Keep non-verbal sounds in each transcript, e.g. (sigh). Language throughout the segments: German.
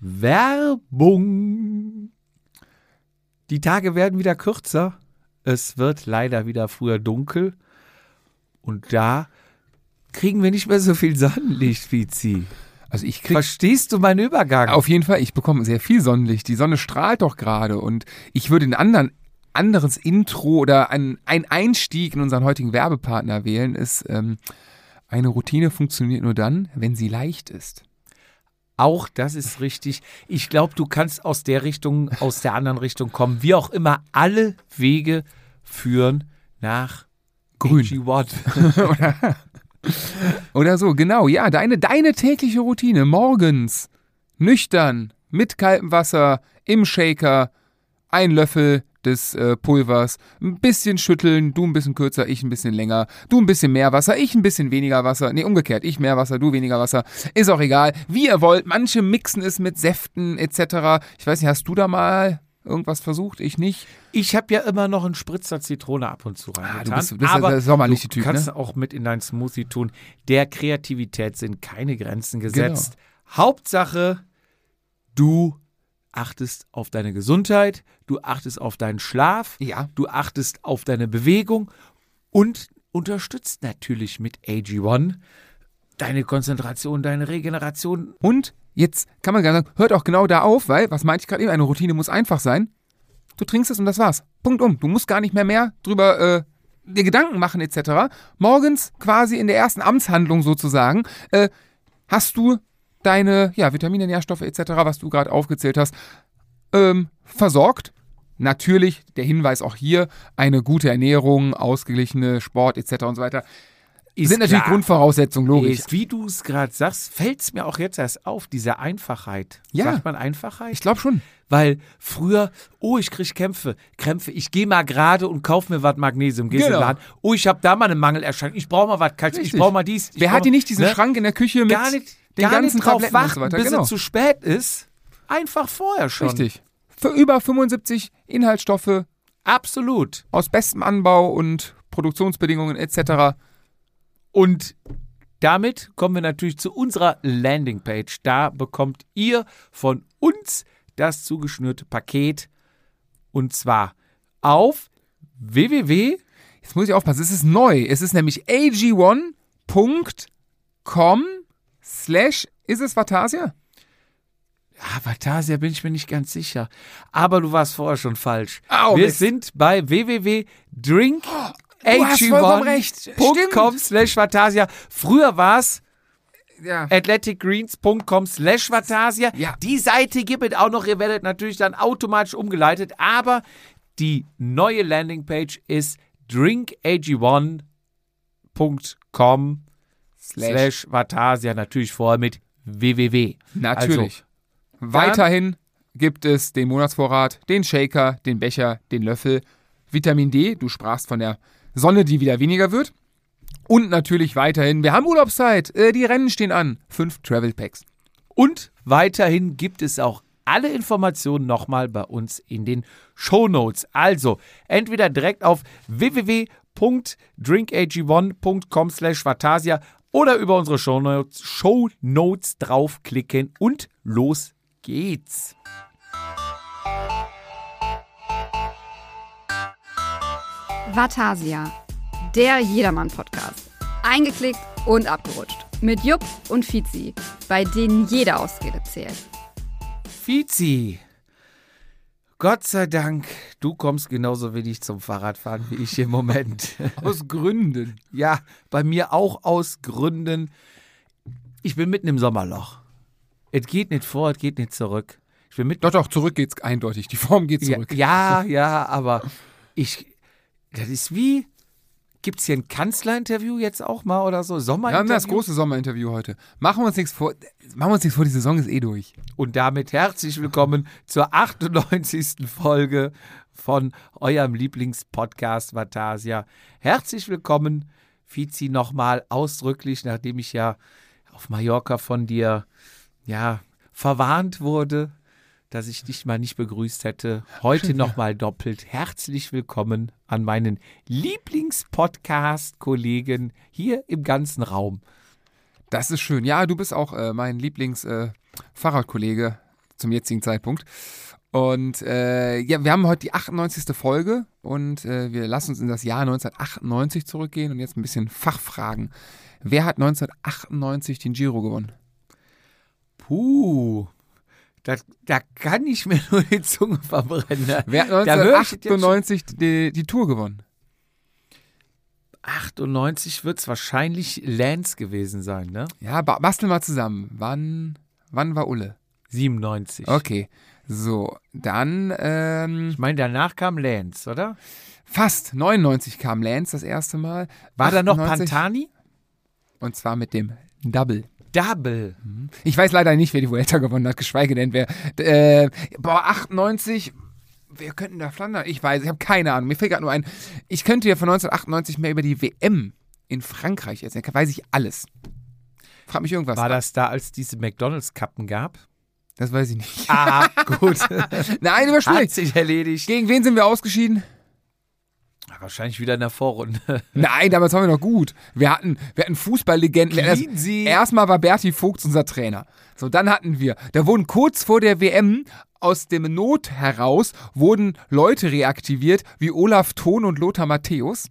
Werbung. Die Tage werden wieder kürzer. Es wird leider wieder früher dunkel. Und da kriegen wir nicht mehr so viel Sonnenlicht, Vizi. Also ich krieg Verstehst du meinen Übergang? auf jeden Fall, ich bekomme sehr viel Sonnenlicht. Die Sonne strahlt doch gerade und ich würde ein anderen, anderes Intro oder ein, ein Einstieg in unseren heutigen Werbepartner wählen, ist ähm, eine Routine funktioniert nur dann, wenn sie leicht ist. Auch das ist richtig. Ich glaube, du kannst aus der Richtung, aus der anderen Richtung kommen. Wie auch immer, alle Wege führen nach Grün. AG1. (laughs) Oder so, genau, ja, deine, deine tägliche Routine morgens, nüchtern, mit kaltem Wasser, im Shaker, ein Löffel des äh, Pulvers, ein bisschen schütteln, du ein bisschen kürzer, ich ein bisschen länger, du ein bisschen mehr Wasser, ich ein bisschen weniger Wasser, nee, umgekehrt, ich mehr Wasser, du weniger Wasser, ist auch egal, wie ihr wollt, manche mixen es mit Säften etc. Ich weiß nicht, hast du da mal irgendwas versucht? Ich nicht. Ich habe ja immer noch einen Spritzer Zitrone ab und zu reingetan. Ah, du bist- du bist aber der sommerliche du Typ, kannst ne? auch mit in deinen Smoothie tun. Der Kreativität sind keine Grenzen Genau. gesetzt. Hauptsache, du achtest auf deine Gesundheit, du achtest auf deinen Schlaf, Ja. du achtest auf deine Bewegung und unterstützt natürlich mit AG1 deine Konzentration, deine Regeneration. Und jetzt kann man gar sagen, hört auch genau da auf, weil, was meinte ich gerade eben, eine Routine muss einfach sein. Du trinkst es und das war's. Punkt um. Du musst gar nicht mehr mehr drüber äh, dir Gedanken machen etc. Morgens quasi in der ersten Amtshandlung sozusagen äh, hast du deine ja, Vitamine, Nährstoffe etc., was du gerade aufgezählt hast, ähm, versorgt. Natürlich, der Hinweis auch hier, eine gute Ernährung, ausgeglichene Sport etc. und so weiter. Ist sind natürlich klar. Grundvoraussetzungen, logisch. Ist, wie du es gerade sagst, fällt es mir auch jetzt erst auf, diese Einfachheit. Ja. Sagt man Einfachheit? Ich glaube schon. Weil früher, oh, ich krieg Kämpfe, Krämpfe, ich gehe mal gerade und kauf mir was Magnesium, gehst in den Genau. Laden. Oh, ich habe da mal eine Mangelerscheinung, ich brauche mal was Kalzium, ich brauche mal dies. Wer hat die mal- nicht diesen ne? Schrank in der Küche mit Gar nicht, den gar ganzen nicht drauf Tabletten warten, so weiter? bis Genau. es zu spät ist. Einfach vorher schon. Richtig. Für über 75 Inhaltsstoffe Absolut. aus bestem Anbau und Produktionsbedingungen etc. Und damit kommen wir natürlich zu unserer Landingpage. Da bekommt ihr von uns das zugeschnürte Paket. Und zwar auf www. Jetzt muss ich aufpassen, es ist neu. Es ist nämlich ag1.com slash, ist es Vatasia? Ah, Vatasia bin ich mir nicht ganz sicher. Aber du warst vorher schon falsch. Au, wir Mist. sind bei www.drink Du hast vollkommen recht. ag1.com slash Vatasia. Früher war es Ja. athleticgreens.com slash Vatasia. Ja. Die Seite gibt es auch noch. Ihr werdet natürlich dann automatisch umgeleitet. Aber die neue Landingpage ist drinkag1.com slash Vatasia. Natürlich vorher mit www. Natürlich. Weiterhin gibt es den Monatsvorrat, den Shaker, den Becher, den Löffel, Vitamin D, du sprachst von der Sonne, die wieder weniger wird. Und natürlich weiterhin, wir haben Urlaubszeit, äh, die Rennen stehen an. Fünf Travel Packs. Und weiterhin gibt es auch alle Informationen nochmal bei uns in den Shownotes. Also entweder direkt auf www.drinkag1.com slash Vatasia oder über unsere Shownotes, Shownotes draufklicken und los geht's. Vatasia, der Jedermann-Podcast. Eingeklickt und abgerutscht. Mit Jupp und Fizi, bei denen jede Ausrede zählt. Fizi, Gott sei Dank, du kommst genauso wenig zum Fahrradfahren wie ich im Moment. (laughs) Aus Gründen. Ja, bei mir auch aus Gründen. Ich bin mitten im Sommerloch. Es geht nicht vor, es geht nicht zurück. Ich bin mitten Doch, doch, zurück geht's eindeutig. Die Form geht zurück. Ja, ja, aber ich. Das ist wie. Gibt es hier ein Kanzlerinterview jetzt auch mal oder so? Wir Sommerinterview? haben das große Sommerinterview heute. Machen wir uns nichts vor. Machen wir uns nichts vor, die Saison ist eh durch. Und damit herzlich willkommen zur 98. Folge von eurem Lieblingspodcast Vatasia. Herzlich willkommen, Fizi, nochmal ausdrücklich, nachdem ich ja auf Mallorca von dir ja verwarnt wurde, dass ich dich mal nicht begrüßt hätte. Heute nochmal doppelt. Herzlich willkommen an meinen Lieblingspodcast-Kollegen hier im ganzen Raum. Das ist schön. Ja, du bist auch äh, mein Lieblings-Fahrradkollege zum jetzigen Zeitpunkt. Und äh, ja, wir haben heute die 98. Folge und äh, wir lassen uns in das Jahr 1998 zurückgehen und jetzt ein bisschen Fachfragen. Wer hat 1998 den Giro gewonnen? Puh. Da, da kann ich mir (laughs) nur die Zunge verbrennen. Wer hat Da höre ich jetzt schon- 1998 die, die Tour gewonnen? 98 wird es wahrscheinlich Lance gewesen sein, ne? Ja, ba bastel mal zusammen. Wann, wann war Ulle? 97. Okay, so, dann ähm, Ich meine, danach kam Lance, oder? fast 99 kam Lance das erste Mal. War da noch 98 Pantani? Und zwar mit dem Double. Double. Ich weiß leider nicht, wer die Vuelta gewonnen hat, geschweige denn wer. Äh, boah, 98. Wer könnten da Flandern? Ich weiß, ich habe keine Ahnung. Mir fällt gerade nur ein. Ich könnte ja von 1998 mehr über die WM in Frankreich erzählen. Da weiß ich alles. Frag mich irgendwas. War das da, als diese McDonalds-Kappen gab? Das weiß ich nicht. Ah, (laughs) gut. Nein, Hat überschwierig. sich erledigt. Gegen wen sind wir ausgeschieden? Wahrscheinlich wieder in der Vorrunde. (laughs) Nein, damals waren wir noch gut. Wir hatten, wir hatten Fußballlegenden. Das- Erstmal war Berti Vogts unser Trainer. So, dann hatten wir, da wurden kurz vor der WM aus dem Not heraus, wurden Leute reaktiviert, wie Olaf Thon und Lothar Matthäus.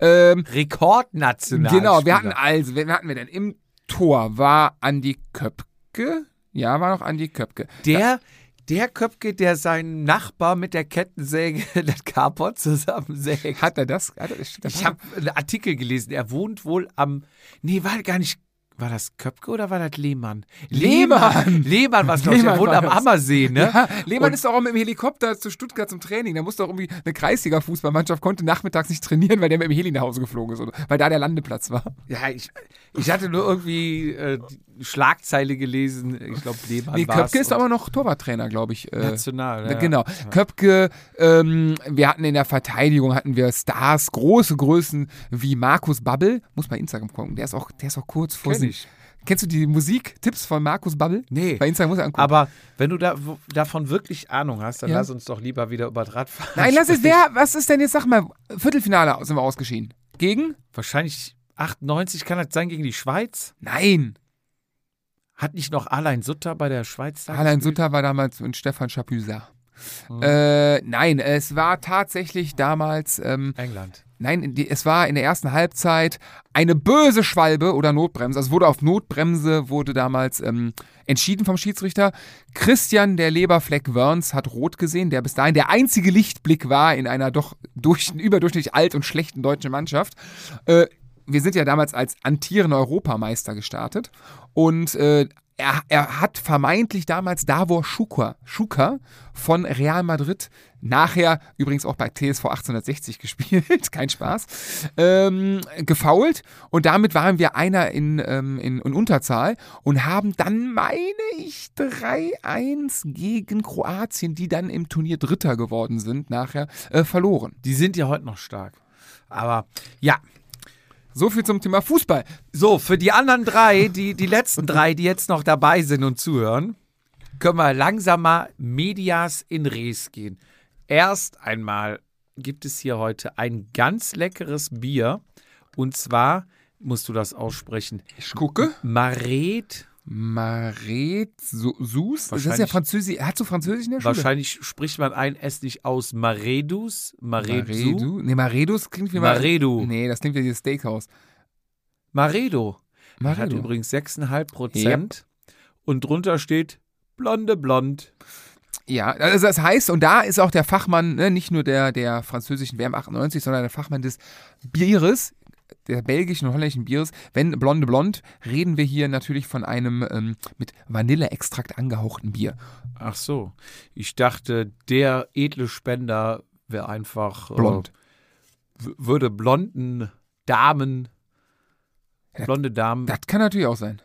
Ähm, Rekordnational. genau, wir hatten also, wen hatten wir denn? Im Tor war Andi Köpke. Ja, war noch Andi Köpke. Der, der Köpke, der seinen Nachbar mit der Kettensäge (laughs) das Carport zusammensägt. Hat er das? Hat er, das Ich habe einen Artikel gelesen. Er wohnt wohl am. Nee, war gar nicht. War das Köpke oder war das Lehmann? Lehmann! Lehmann, was glaube ich. Er Lehmann wohnt am. Ammersee, ne? Ja, Lehmann Und- ist doch auch mit dem Helikopter zu Stuttgart zum Training. Da musste auch irgendwie eine Kreisliga-Fußballmannschaft konnte nachmittags nicht trainieren, weil der mit dem Heli nach Hause geflogen ist, oder? weil da der Landeplatz war. Ja, ich, ich hatte nur irgendwie äh, die Schlagzeile gelesen. Ich glaube, Lehmann Nee, Köpke ist aber noch Torwarttrainer, glaube ich. Äh, National, ja. Genau. Köpke, ähm, wir hatten in der Verteidigung hatten wir Stars, große Größen wie Markus Babbel. Muss mal Instagram gucken. Der ist auch, der ist auch kurz vor Kenn Sinn. ich. Kennst du die Musiktipps von Markus Babbel? Nee. Bei Instagram muss er angucken. Aber wenn du da, wo, davon wirklich Ahnung hast, dann Ja. lass uns doch lieber wieder über das Radfahren Nein, lass es. (laughs) Wer, was ist denn jetzt, sag mal, Viertelfinale sind wir ausgeschieden. Gegen? Wahrscheinlich 98 kann das sein gegen die Schweiz. Nein. Hat nicht noch Alain Sutter bei der Schweiz da Alain gespielt? Sutter war damals und Stefan Chapuisat. Mhm. Äh, nein, es war tatsächlich damals, ähm, England. nein, die, es war in der ersten Halbzeit eine böse Schwalbe oder Notbremse. Also wurde auf Notbremse, wurde damals ähm, entschieden vom Schiedsrichter. Christian, der Leberfleck Wörns, hat rot gesehen, der bis dahin der einzige Lichtblick war in einer doch durch, überdurchschnittlich alt und schlechten deutschen Mannschaft. Äh, wir sind ja damals als antierende Europameister gestartet und äh, er, er hat vermeintlich damals Davor Schuka, Schuka von Real Madrid, nachher übrigens auch bei TSV 1860 (laughs) gespielt, kein Spaß, ähm, gefoult und damit waren wir einer in, ähm, in, in Unterzahl und haben dann, meine ich, 3-1 gegen Kroatien, die dann im Turnier Dritter geworden sind, nachher äh, verloren. Die sind ja heute noch stark. Aber ja, So viel zum Thema Fußball. so, für die anderen drei, die, die letzten drei, die jetzt noch dabei sind und zuhören, können wir langsam mal Medias in Res gehen. Erst einmal gibt es hier heute ein ganz leckeres Bier. Und zwar, musst du das aussprechen, Ich gucke. Maret. Maret Su- Sus? Das ist ja Französisch. Hast du Französisch in der Schule? Wahrscheinlich spricht man ein S nicht aus Maredus, Maredu, Maredu? Nee, Maredus klingt wie Maredu. Nee, das klingt wie dieses Steakhouse. Maredo. Hat Maredu. übrigens 6,5 Prozent. Und drunter steht Blonde Blond. Ja, also das heißt, und da ist auch der Fachmann, ne, nicht nur der, der französischen WM 98, sondern der Fachmann des Bieres, der belgischen und holländischen Bieres. Wenn Blonde Blond, reden wir hier natürlich von einem ähm, mit Vanilleextrakt angehauchten Bier. Ach so. Ich dachte, der edle Spender wäre einfach. Blond. Äh, würde blonden Damen, blonde Damen Das kann natürlich auch sein.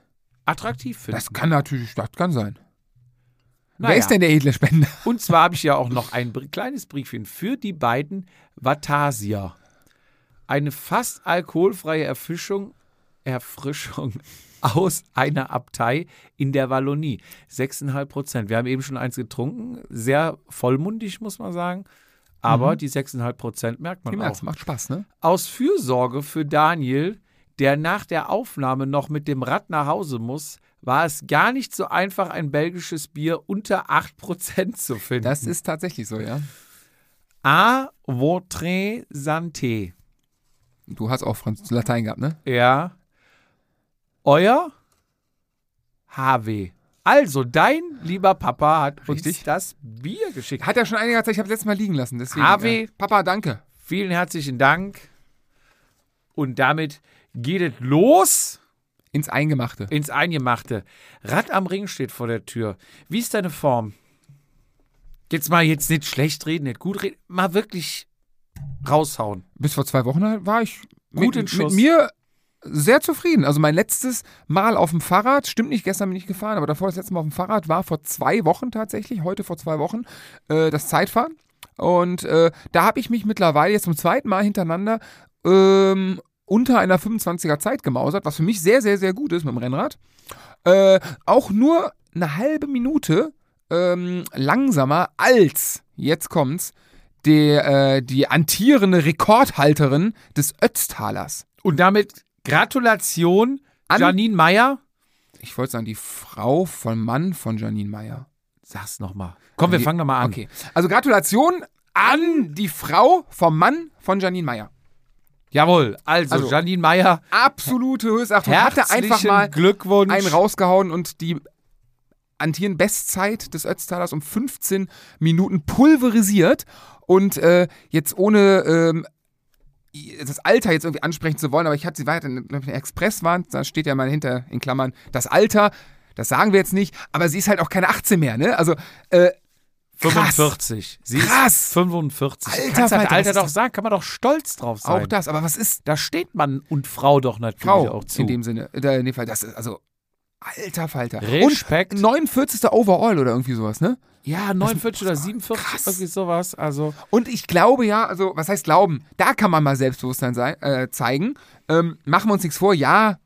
attraktiv finden. Das kann natürlich, das kann sein. Wer Naja. ist denn der edle Spender? Und zwar habe ich ja auch noch ein br- kleines Briefchen für die beiden Vatasia. Eine fast alkoholfreie Erfischung, Erfrischung (laughs) aus einer Abtei in der Wallonie. 6,5 Prozent. Wir haben eben schon eins getrunken. Sehr vollmundig, muss man sagen. Aber die 6,5 Prozent merkt man Die auch. merkt's, macht Spaß, ne? Aus Fürsorge für Daniel der nach der Aufnahme noch mit dem Rad nach Hause muss, war es gar nicht so einfach, ein belgisches Bier unter 8% zu finden. Das ist tatsächlich so, ja. A votre santé. Du hast auch Franz Latein gehabt, ne? Ja. Euer HW. Also, dein lieber Papa hat uns Richtig. das Bier geschickt. Hat er schon einiger Zeit, ich habe es letztes Mal liegen lassen. Deswegen, HW. äh, Papa, danke. Vielen herzlichen Dank. Und damit geht es los Ins Eingemachte. ins Eingemachte. Rad am Ring steht vor der Tür. Wie ist deine Form? Jetzt mal jetzt nicht schlecht reden, nicht gut reden, mal wirklich raushauen. Bis vor zwei Wochen war ich Gut mit, mit mir sehr zufrieden. Also mein letztes Mal auf dem Fahrrad, stimmt nicht, gestern bin ich gefahren, aber davor das letzte Mal auf dem Fahrrad war vor zwei Wochen tatsächlich, heute vor zwei Wochen, äh, das Zeitfahren. Und äh, da habe ich mich mittlerweile jetzt zum zweiten Mal hintereinander ähm, unter einer 25er Zeit gemausert, was für mich sehr, sehr, sehr gut ist mit dem Rennrad. Äh, auch nur eine halbe Minute ähm, langsamer als, jetzt kommt's, der, äh, die antierende Rekordhalterin des Ötztalers. Und damit Gratulation, An- Janine Meyer. Ich wollte sagen, die Frau von Mann von Janine Meyer. Sag's nochmal. Komm, wir Die- fangen nochmal an. Okay. Also Gratulation an die Frau vom Mann von Janine Meyer. Jawohl, also, Also, Janine Meyer, Absolute Höchstachtung. Hatte einfach mal Glückwunsch. einen rausgehauen und die Antieren Bestzeit des Ötztalers um 15 Minuten pulverisiert und äh, jetzt ohne ähm, das Alter jetzt irgendwie ansprechen zu wollen, aber ich hatte sie weiter in der Expresswand, da steht ja mal hinter in Klammern das Alter, das sagen wir jetzt nicht, aber sie ist halt auch keine 18 mehr, ne? Also äh, krass. 45. Sie Krass. ist 45. Alter, Kannst das Falter, Alter das doch sagen, kann man doch stolz drauf sein. auch das, aber was ist Da steht Mann und Frau doch natürlich Frau auch zu. in dem Sinne, in dem Fall, das ist also alter Falter. Respekt. Und 49. Overall oder irgendwie sowas, ne? Ja, 49 oder 47, krass. irgendwie sowas. Also, Und ich glaube ja, also was heißt glauben? Da kann man mal Selbstbewusstsein sei, äh, zeigen. Ähm, machen wir uns nichts vor, ja,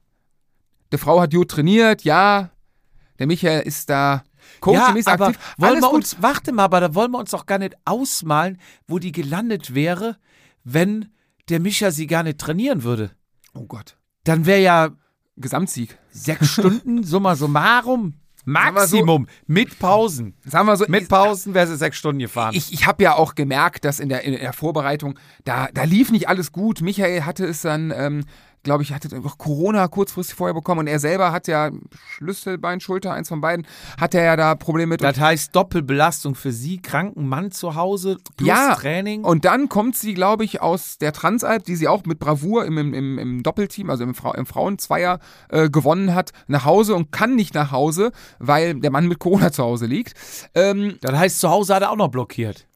die Frau hat gut trainiert, ja, der Michael ist da ja, coachingmäßig aber aktiv. wollen Alles wir gut. uns, warte mal, aber da wollen wir uns doch gar nicht ausmalen, wo die gelandet wäre, wenn der Micha sie gar nicht trainieren würde. Oh Gott. Dann wäre ja Gesamtsieg. sechs Stunden, (laughs) summa summarum, wir so- Maximum, mit Pausen. Sagen wir so, Mit Pausen wäre sie sechs Stunden gefahren. ich, ich habe ja auch gemerkt, dass in der, in der Vorbereitung, da, da lief nicht alles gut. Michael hatte es dann, ähm, glaube ich, hatte Corona kurzfristig vorher bekommen und er selber hat ja Schlüsselbein, Schulter, eins von beiden, hat er ja da Probleme mit. das heißt Doppelbelastung für sie, kranken Mann zu Hause, plus Ja, Training. Und dann kommt sie, glaube ich, aus der Transalp, die sie auch mit Bravour im, im, im, Doppelteam, also im, Frau, im Frauenzweier äh, gewonnen hat, nach Hause und kann nicht nach Hause, weil der Mann mit Corona zu Hause liegt. Ähm, das heißt, zu Hause hat er auch noch blockiert.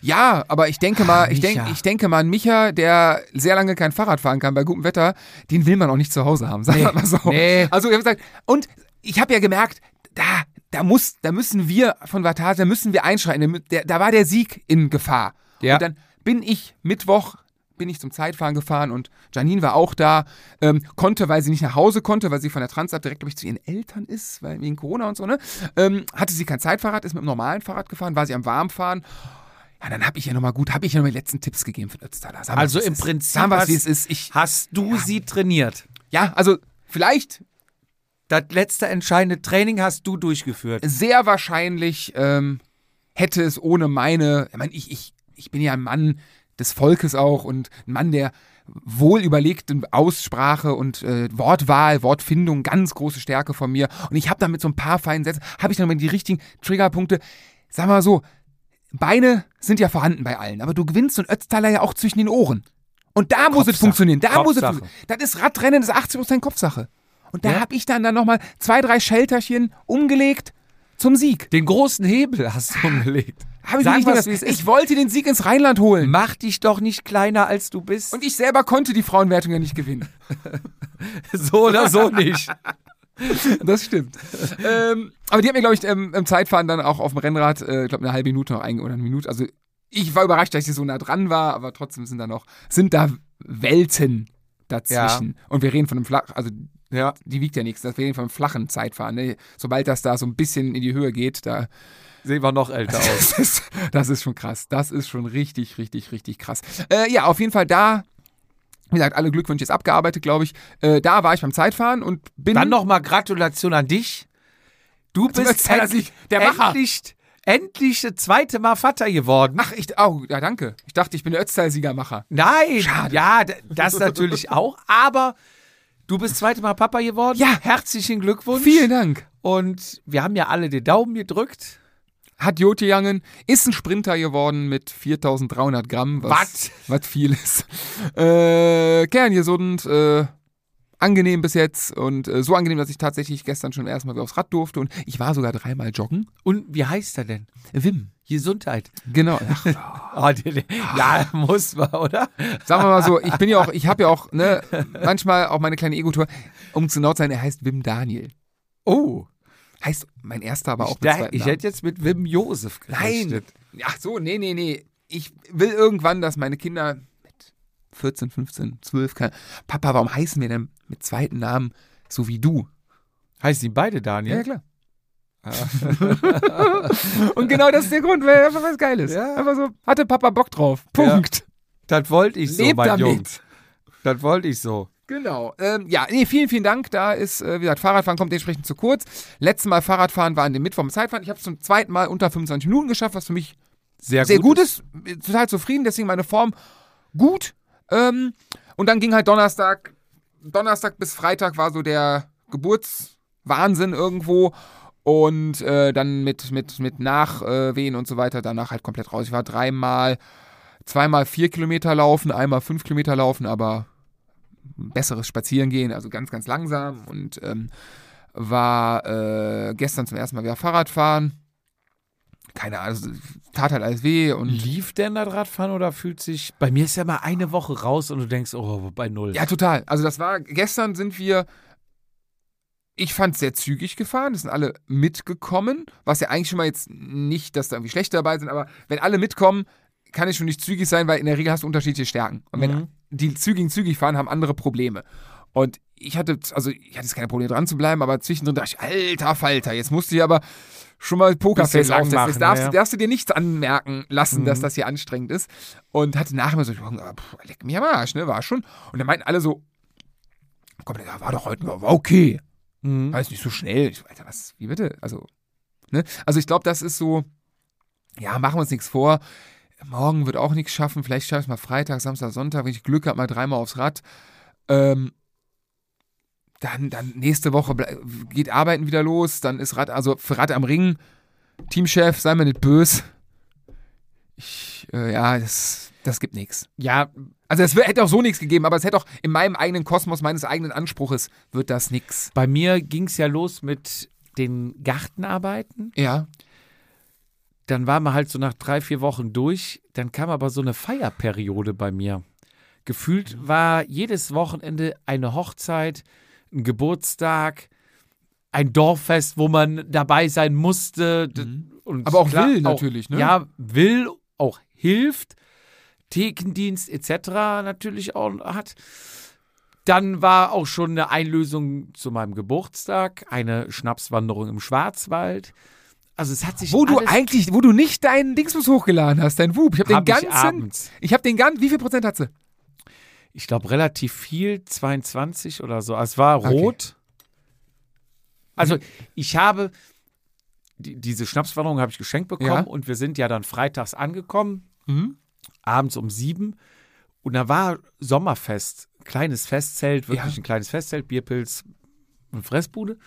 Ja, aber ich denke mal, ich, denk, Micha. ich denke mal, ein Micha, der sehr lange kein Fahrrad fahren kann bei gutem Wetter, den will man auch nicht zu Hause haben, sagen wir mal so. Nee. Also ich habe gesagt, und ich habe ja gemerkt, da, da muss, da müssen wir von Vatasia müssen wir einschreiten. Der, da war der Sieg in Gefahr. Ja. Und dann bin ich Mittwoch bin ich zum Zeitfahren gefahren und Janine war auch da, ähm, konnte, weil sie nicht nach Hause konnte, weil sie von der Transalp direkt, glaube ich, zu ihren Eltern ist, weil wegen Corona und so, ne? Ähm, hatte sie kein Zeitfahrrad, ist mit dem normalen Fahrrad gefahren, war sie am Warmfahren. Ja, dann habe ich ja nochmal gut, habe ich ja nochmal die letzten Tipps gegeben für Ötztaler. Sagen Also im ist. Prinzip Sagen wir, hast- wie es ist. Ich, Hast du sie trainiert? ja, also vielleicht Das letzte entscheidende Training hast du durchgeführt. sehr wahrscheinlich ähm, hätte es ohne meine, ich meine, ich, ich, ich bin ja ein Mann des Volkes auch und ein Mann der wohl überlegten Aussprache und äh, Wortwahl, Wortfindung, ganz große Stärke von mir. Und ich habe da mit so ein paar feinen Sätzen, habe ich dann mal die richtigen Triggerpunkte. Sag mal so, Beine sind ja vorhanden bei allen, aber du gewinnst so ein Ötztaler ja auch zwischen den Ohren. Und da muss es funktionieren, da muss es. Das ist Radrennen, das ist 80% Kopfsache. Und da Ja. habe ich dann, dann nochmal zwei, drei Schelterchen umgelegt zum Sieg. Den großen Hebel hast du (laughs) umgelegt. Hab ich Sag nicht wie es ich wollte den Sieg ins Rheinland holen. Mach dich doch nicht kleiner, als du bist. Und ich selber konnte die Frauenwertung ja nicht gewinnen. (laughs) so oder so nicht. (laughs) (laughs) Das stimmt. ähm, aber die hat mir, glaube ich, ähm, im Zeitfahren dann auch auf dem Rennrad, äh, ich glaube, eine halbe Minute noch einge oder eine Minute. Also ich war überrascht, dass ich so nah dran war, aber trotzdem sind da noch, sind da Welten dazwischen. Und wir reden von einem flach, also Ja. die wiegt ja nichts, wir reden von einem flachen Zeitfahren. Ne? Sobald das da so ein bisschen in die Höhe geht, da Sehen wir noch älter (laughs) aus. Das ist, das ist schon krass. Das ist schon richtig, richtig, richtig krass. Äh, ja, auf jeden Fall da Wie gesagt, alle Glückwünsche jetzt abgearbeitet, glaube ich. Äh, da war ich beim Zeitfahren und bin. Dann nochmal Gratulation an dich. Du bist endlich, der Macher. endlich, endlich das zweite Mal Vater geworden. Ach, ich, oh, ja, danke. Ich dachte, ich bin der Ötztal-Siegermacher. Nein, Schade. ja, das natürlich (laughs) auch, aber du bist zweite Mal Papa geworden. Ja. Herzlichen Glückwunsch. Vielen Dank. Und wir haben ja alle den Daumen gedrückt. Hat Jote Jangen, ist ein Sprinter geworden mit 4300 Gramm. Was? Was viel ist. Äh, kerngesund, äh, angenehm bis jetzt und äh, so angenehm, dass ich tatsächlich gestern schon erstmal wieder aufs Rad durfte und ich war sogar dreimal joggen. Und wie heißt er denn? Wim. Gesundheit. Genau. (laughs) Ach, Oh, ja, muss man, oder? sagen wir mal so, ich bin ja auch, ich habe ja auch, ne, manchmal auch meine kleine Ego-Tour. Um zu zu sein, er heißt Wim Daniel. Oh, Heißt mein erster, aber auch ich, mit zweiten ich Namen. hätte jetzt mit Wim Josef Nein. gerechnet. Ach so, nee, nee, nee. Ich will irgendwann, dass meine Kinder mit 14, 15, 12, keine, Papa, warum heißen wir denn mit zweiten Namen so wie du? Heißen die beide Daniel? klar. (laughs) Und genau das ist der Grund, weil einfach was Geiles. Ja. Einfach so, hatte Papa Bock drauf. Punkt. Das wollte ich so, Lebt mein damit. Junge. Das wollte ich so. Genau. Ähm, ja, nee, vielen, vielen Dank. Da ist, äh, wie gesagt, Fahrradfahren kommt dementsprechend zu kurz. Letztes Mal Fahrradfahren war an dem Mittwoch im Zeitfahren. Ich habe es zum zweiten Mal unter 25 Minuten geschafft, was für mich Sehr, sehr gut gut ist. Total zufrieden, deswegen meine Form gut. Ähm, und dann ging halt Donnerstag, Donnerstag bis Freitag war so der Geburtswahnsinn irgendwo. Und äh, dann mit, mit, mit Nachwehen und so weiter, danach halt komplett raus. Ich war dreimal, zweimal vier Kilometer laufen, einmal fünf Kilometer laufen, aber besseres Spazierengehen, also ganz, ganz langsam. Und ähm, war äh, gestern zum ersten Mal wieder Fahrradfahren. Keine Ahnung, also, tat halt alles weh und Lief denn das Radfahren oder fühlt sich. Bei mir ist ja mal eine Woche raus und du denkst, oh, bei null. Ja, total. Also das war, gestern sind wir, ich fand sehr zügig gefahren, es sind alle mitgekommen, was ja eigentlich schon mal jetzt nicht, dass da irgendwie schlechte dabei sind, aber wenn alle mitkommen, kann es schon nicht zügig sein, weil in der Regel hast du unterschiedliche Stärken. Und wenn Mhm. die zügig zügig fahren, haben andere Probleme. Und ich hatte, also ich hatte jetzt keine Probleme dran zu bleiben, aber zwischendrin dachte ich, alter Falter, jetzt musste ich aber schon mal Pokerface aufsetzen. Jetzt darfst, ja. du- darfst du dir nichts anmerken lassen, dass Mhm. das hier anstrengend ist. Und hatte nachher so, ah, pff, leck mich am Arsch, ne, war schon. Und dann meinten alle so, komm, Digga, war doch heute, war okay. Mhm. War jetzt nicht so schnell. Ich Alter, was, wie bitte? Also, ne? Also ich glaube, das ist so, ja, machen wir uns nichts vor. Morgen wird auch nichts schaffen. Vielleicht schaffe ich mal Freitag, Samstag, Sonntag, wenn ich Glück habe, mal dreimal aufs Rad. Ähm, dann, dann nächste Woche geht Arbeiten wieder los. Dann ist Rad, also für Rad am Ring, Teamchef, sei mir nicht böse. Ich, äh, ja, das, das gibt nichts. Ja, Also es hätte auch so nichts gegeben, aber es hätte auch in meinem eigenen Kosmos, meines eigenen Anspruches, wird das nichts. bei mir ging es ja los mit den Gartenarbeiten. Ja. Dann waren wir halt so nach drei, vier Wochen durch. Dann kam aber so eine Feierperiode bei mir. Gefühlt war jedes Wochenende eine Hochzeit, ein Geburtstag, ein Dorffest, wo man dabei sein musste. Mhm. Aber auch will natürlich, ne? Ja, will, auch hilft. Thekendienst etc. natürlich auch hat. Dann war auch schon eine Einlösung zu meinem Geburtstag, eine Schnapswanderung im Schwarzwald. Also es hat sich Wo du eigentlich, wo du nicht deinen Dingsbus hochgeladen hast, dein Whoop. Ich habe den hab ich ganzen, abends. ich habe den ganzen, wie viel Prozent hat sie? Ich glaube relativ viel, 22 oder so. Also es war Okay. rot. Also ich habe die, diese Schnapswanderung habe ich geschenkt bekommen Ja. und wir sind ja dann freitags angekommen, Mhm. abends um sieben und da war Sommerfest, kleines Festzelt, wirklich Ja. ein kleines Festzelt, Bierpilz und Fressbude.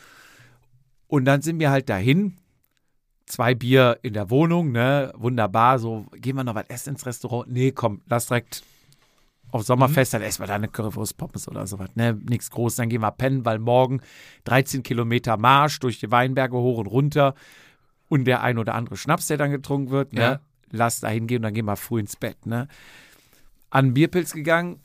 Und dann sind wir halt dahin, zwei Bier in der Wohnung, ne, wunderbar, so, gehen wir noch was essen ins Restaurant? Nee, komm, lass direkt auf Sommerfest, dann essen wir da eine Currywurst Pommes oder sowas, ne, nichts groß, dann gehen wir pennen, weil morgen 13 Kilometer Marsch durch die Weinberge hoch und runter und der ein oder andere Schnaps, der dann getrunken wird, ne, Ja. lass da hingehen und dann gehen wir früh ins Bett, ne. An den Bierpilz gegangen,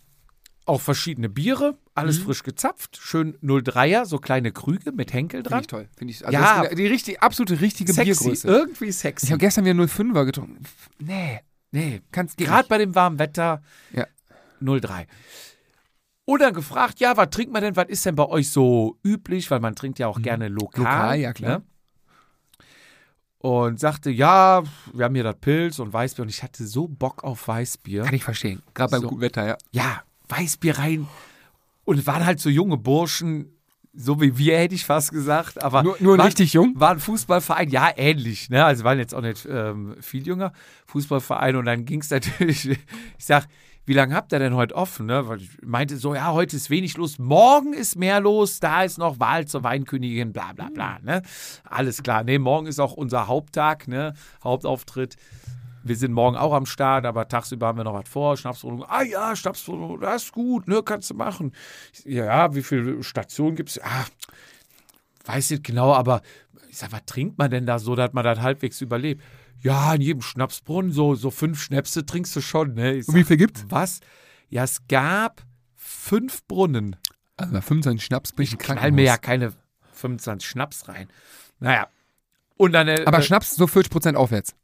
auch verschiedene Biere, alles frisch gezapft, schön 03er, so kleine Krüge mit Henkel Finde dran. ich toll. Finde ich, also Ja. die richtig, absolute richtige Sexy, Biergröße. irgendwie Ich sexy. habe gestern wieder 05er getrunken. Nee, nee, kannst gerade bei dem warmen Wetter Ja. 03. Und dann gefragt, ja, was trinkt man denn, was ist denn bei euch so üblich, weil man trinkt ja auch gerne lokal. Mhm. Lokal, ja, klar. Ne? Und sagte, ja, wir haben hier das Pilz und Weißbier und ich hatte so Bock auf Weißbier. Kann ich verstehen. Gerade beim So. guten Wetter, ja. Ja, Weißbier rein. Und es waren halt so junge Burschen, so wie wir, hätte ich fast gesagt. Aber Nur- nur waren, richtig jung? War ein Fußballverein, ja, ähnlich. Ne? Also waren jetzt auch nicht ähm, viel jünger. Fußballverein. Und dann ging es (laughs) natürlich, ich sag, wie lange habt ihr denn heute offen? Ne? Weil ich meinte so, ja, heute ist wenig los, morgen ist mehr los, da ist noch Wahl zur Weinkönigin, bla bla bla. Ne? Alles klar. Nee, morgen ist auch unser Haupttag, ne? Hauptauftritt. Wir sind morgen auch am Start, aber tagsüber haben wir noch was vor. Schnapsrodung. Ah ja, Schnapsrodung, das ist gut, ne, kannst du machen. Ich, ja, wie viele Stationen gibt es? Ah, weiß nicht genau, aber ich sag, was trinkt man denn da so, dass man das halbwegs überlebt? Ja, in jedem Schnapsbrunnen so, so fünf Schnäpse trinkst du schon, ne? Ich Und wie viel gibt's? Was? Ja, es gab fünf Brunnen. Also bei 25 Schnaps bin ich im Knall mir ja keine 25 Schnaps rein. Naja. Und dann. äh, Aber äh, Schnaps so 40% aufwärts.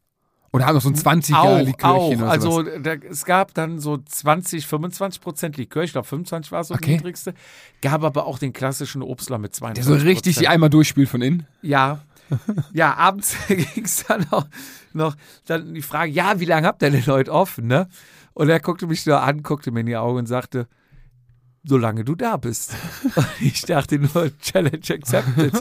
Oder haben noch so ein 20er auch, Likörchen auch. oder Also da, es gab dann so 20, 25 Prozent Likör. Ich glaube 25 war so Okay. das niedrigste. Gab aber auch den klassischen Obstler mit 22 Der so richtig die einmal durchspült von innen. Ja. Ja, abends (laughs) ging es dann auch noch dann die Frage, ja, wie lange habt ihr denn heute offen, ne? Und er guckte mich nur an, guckte mir in die Augen und sagte, solange du da bist. (laughs) Und ich dachte nur, (laughs) Challenge accepted.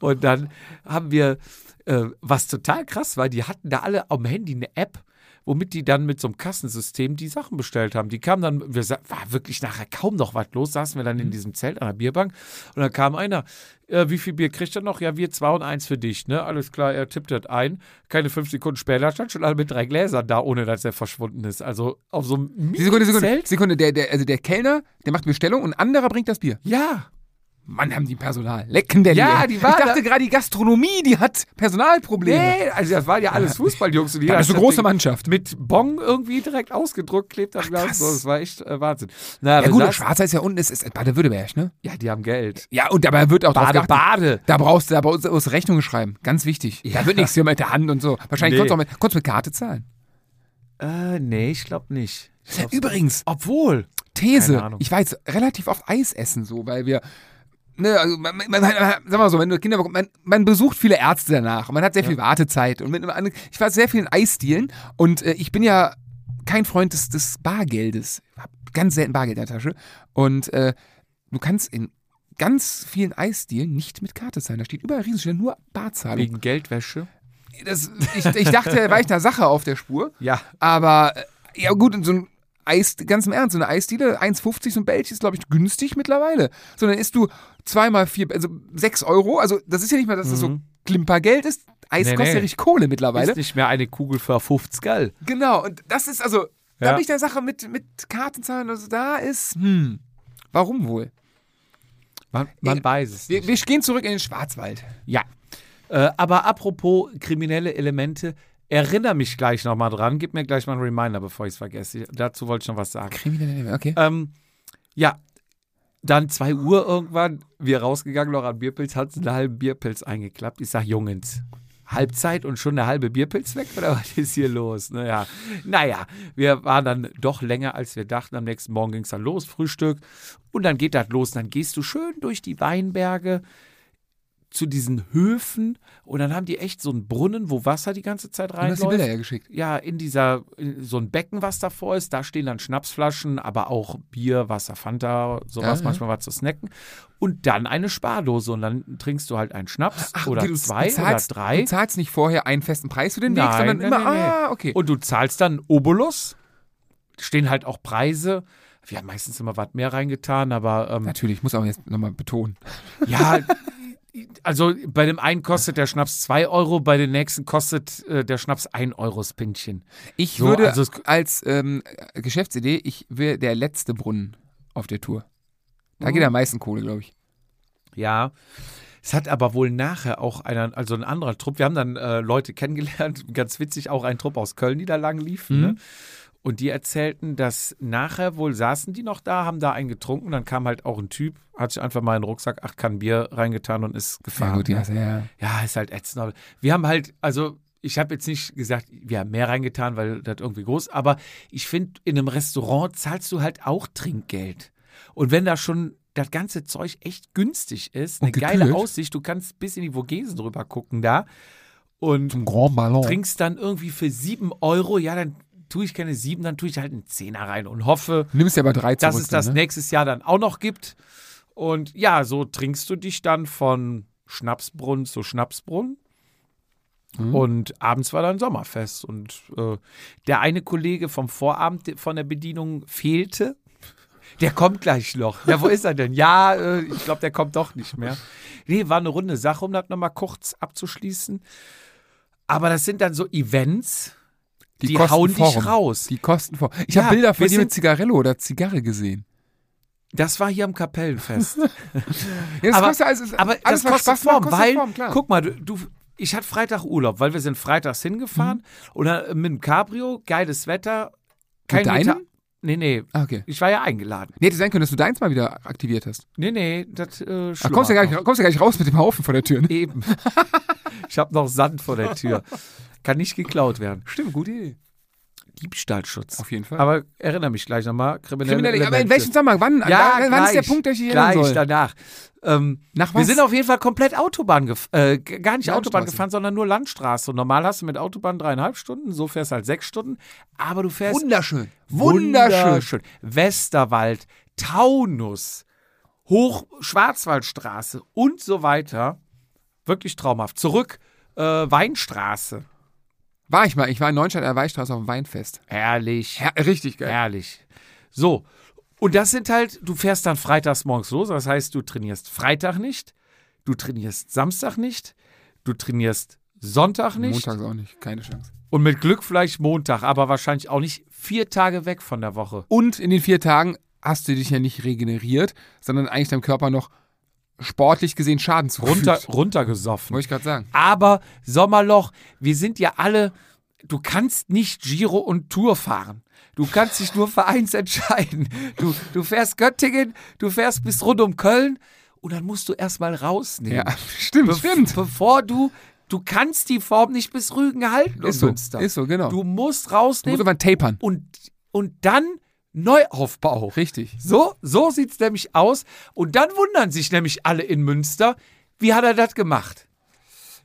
Und dann haben wir, äh, was total krass war, die hatten da alle am Handy eine App, womit die dann mit so einem Kassensystem die Sachen bestellt haben. Die kamen dann, wir war wirklich nachher kaum noch was los, saßen wir dann in diesem Zelt an der Bierbank und dann kam einer, äh, wie viel Bier kriegt er noch? Ja, wir zwei und eins für dich, ne? Alles klar, er tippt das ein. Keine fünf Sekunden später stand schon alle mit drei Gläsern da, ohne dass er verschwunden ist. Also auf so einem Sekunde, Sekunde, Zelt. Sekunde. Der, der, also der Kellner, der macht Bestellung und ein anderer bringt das Bier. Ja, Mann, haben die Personal. Lecken der Ja, die war Ich dachte da- gerade, die Gastronomie, die hat Personalprobleme. nee, also das waren ja alles Fußballjungs. Und jeder Das ist hat eine große Ding Mannschaft. Mit Bon irgendwie direkt ausgedruckt, klebt am Glas. krass. So, das war echt äh, Wahnsinn. Na, Ja wir gut, der saßen- Schwarzer ist ja unten, ist, ist Baden-Württemberg, ne? ja, die haben Geld. Ja, und dabei wird auch drauf Bade, geachtet. Bade. Da brauchst du, da brauchst du aus Rechnungen schreiben. Ganz wichtig. Da wird nichts hier mit der Hand und so. Wahrscheinlich Nee. konntest du auch mit, konntest mit Karte zahlen. Äh, nee, ich glaube nicht. Ich glaub's Übrigens, Obwohl. These. Ahnung. Ich war jetzt relativ oft Eis essen, so, weil wir. Ne, also man, man, man, sag mal so, wenn du Kinder bekommst, man, man besucht viele Ärzte danach und man hat sehr viel Wartezeit. Und mit einem anderen, ich war sehr viel in Eisdielen und äh, ich bin ja kein Freund des, des Bargeldes. Ich hab ganz selten Bargeld in der Tasche. Und äh, du kannst in ganz vielen Eisdielen nicht mit Karte zahlen. Da steht überall Riesenstelle, nur Barzahlung. Wegen Geldwäsche. Das, ich, ich dachte, da war ich einer Sache auf der Spur. Ja. Aber äh, ja gut, und so ein Eis, ganz im Ernst, so eine Eisdiele, 1,50 so ein Bällchen ist, glaube ich, günstig mittlerweile. So, dann isst du zweimal vier, also 6 Euro. Also das ist ja nicht mal, dass das so Klimpergeld ist. Eis Mhm. Nee, kostet nee. ja richtig Kohle mittlerweile. Ist nicht mehr eine Kugel für 50 Gall. Genau, und das ist also, da Ja. bin ich der Sache mit, mit Kartenzahlen, also da ist, hm, warum wohl? Man, man weiß es. Wir, wir gehen zurück in den Schwarzwald. Ja. Äh, aber apropos kriminelle Elemente, erinnere mich gleich nochmal dran. Gib mir gleich mal einen Reminder, bevor ich es vergesse. Dazu wollte ich noch was sagen. Kriminelle, okay. Ähm, ja, dann 2 Uhr irgendwann, wir rausgegangen, noch an Bierpilz, hat einen halben Bierpilz eingeklappt. Ich sag, Jungens, Halbzeit und schon eine halbe Bierpilz weg oder was ist hier los? Naja, naja, wir waren dann doch länger, als wir dachten. Am nächsten Morgen ging es dann los, Frühstück. Und dann geht das los. Dann gehst du schön durch die Weinberge zu diesen Höfen und dann haben die echt so einen Brunnen, wo Wasser die ganze Zeit Du hast die reinläuft Bilder ja geschickt. ja, in dieser, in so ein Becken, was davor ist, da stehen dann Schnapsflaschen, aber auch Bier, Wasser, Fanta, sowas, Ja, manchmal was zu snacken. Und dann eine Spardose und dann trinkst du halt einen Schnaps oder okay, du zwei zahlst, oder drei. Du zahlst nicht vorher einen festen Preis für den Weg, Nein, sondern nein, immer, nein, ah, okay. Und du zahlst dann Obolus. Stehen halt auch Preise. Wir haben meistens immer was mehr reingetan, aber ähm, Natürlich, ich muss aber jetzt nochmal betonen. ja, also bei dem einen kostet der Schnaps 2 Euro, bei dem nächsten kostet äh, der Schnaps 1 Euro das Pintchen. Ich So, würde also als ähm, Geschäftsidee, ich wäre der letzte Brunnen auf der Tour. Da Mhm. geht am meisten Kohle, glaube ich. Ja. Es hat aber wohl nachher auch einer, also ein anderer Trupp, wir haben dann äh, Leute kennengelernt, (laughs) ganz witzig, auch ein Trupp aus Köln, die da lang liefen. Mhm. Ne? Und die erzählten, dass nachher wohl saßen die noch da, haben da einen getrunken, dann kam halt auch ein Typ, hat sich einfach mal in den Rucksack acht Kannen Bier reingetan und ist gefahren. ja, gut, ja, ne? ja. ja, ist halt ätzend. Wir haben halt, also ich habe jetzt nicht gesagt, wir haben mehr reingetan, weil das irgendwie groß, aber ich finde, in einem Restaurant zahlst du halt auch Trinkgeld. Und wenn da schon das ganze Zeug echt günstig ist, eine geile. Aussicht, du kannst bis in die Vogesen drüber gucken da und Zum Grand Ballon. trinkst dann irgendwie für sieben Euro, ja, dann tue ich keine sieben, dann tue ich halt einen Zehner rein und hoffe, nimmst ja aber drei zurück. dass es das dann, ne? nächstes Jahr dann auch noch gibt. Und ja, so trinkst du dich dann von Schnapsbrunnen zu Schnapsbrunnen. Mhm. Und abends war dann Sommerfest. Und äh, der eine Kollege vom Vorabend von der Bedienung fehlte. Der kommt gleich noch. Ja, wo ist er denn? Ja, äh, ich glaube, der kommt doch nicht mehr. Nee, war eine runde Sache, um das nochmal kurz abzuschließen. Aber das sind dann so Events, die, kosten hauen dich raus. Die kosten vor. Ich Ja, habe Bilder von dir mit Zigarello oder Zigarre gesehen. Das war hier am Kapellenfest. (laughs) Ja, aber kostet also, aber alles, das kostet macht, Form, kostet weil, Form, guck mal, du, ich hatte Freitag Urlaub, weil wir sind freitags hingefahren und dann mit dem Cabrio, geiles Wetter. Kein Mit Meter, deinem? Nee, nee, Ah, okay. ich war ja eingeladen. Nee, hätte sein können, dass du deins mal wieder aktiviert hast. Nee, nee, das äh, Ach, kommst, du ja gar nicht, kommst ja gar nicht raus mit dem Haufen vor der Tür. Ne? Eben. ich habe noch Sand vor der Tür. (laughs) Kann nicht geklaut werden. Stimmt, gute Idee. Diebstahlschutz. Auf jeden Fall. Aber erinnere mich gleich nochmal. Kriminelle Kriminelle, aber in welchem Zusammenhang? Wann, Ja, wann, wann ist der Punkt, der ich hier Gleich soll? danach. Ähm, Nach wir was? sind auf jeden Fall komplett Autobahn gefahren, äh, gar nicht Autobahn gefahren, sondern nur Landstraße. Und normal hast du mit Autobahn dreieinhalb Stunden, so fährst halt sechs Stunden, aber du fährst Wunderschön. Wunderschön. wunderschön. Westerwald, Taunus, Hoch Schwarzwaldstraße und so weiter. Wirklich traumhaft. Zurück äh, Weinstraße. War ich mal. Ich war in Neustadt an der Weichstraße auf dem Weinfest. Herrlich. Ja, richtig geil. Herrlich. So. Und das sind halt, du fährst dann freitags morgens los, das heißt, du trainierst Freitag nicht, du trainierst Samstag nicht, du trainierst Sonntag nicht Montags auch nicht. Keine Chance. und mit Glück vielleicht Montag, aber wahrscheinlich auch nicht vier Tage weg von der Woche. Und in den vier Tagen hast du dich ja nicht regeneriert, sondern eigentlich deinem Körper noch sportlich gesehen Schaden zugefügt. Runter, (laughs) runtergesoffen. Wollte ich gerade sagen. Aber Sommerloch, wir sind ja alle, du kannst nicht Giro und Tour fahren. Du kannst dich nur für eins entscheiden. Du, du fährst Göttingen, du fährst bis rund um Köln und dann musst du erstmal rausnehmen. Ja, (laughs) stimmt, Be stimmt. Bevor du, du kannst die Form nicht bis Rügen halten Ist so, Münster. ist so, genau. Du musst Du musst rausnehmen aber tapern. und, und dann Neuaufbau. Richtig. So, so sieht es nämlich aus. Und dann wundern sich nämlich alle in Münster, wie hat er das gemacht?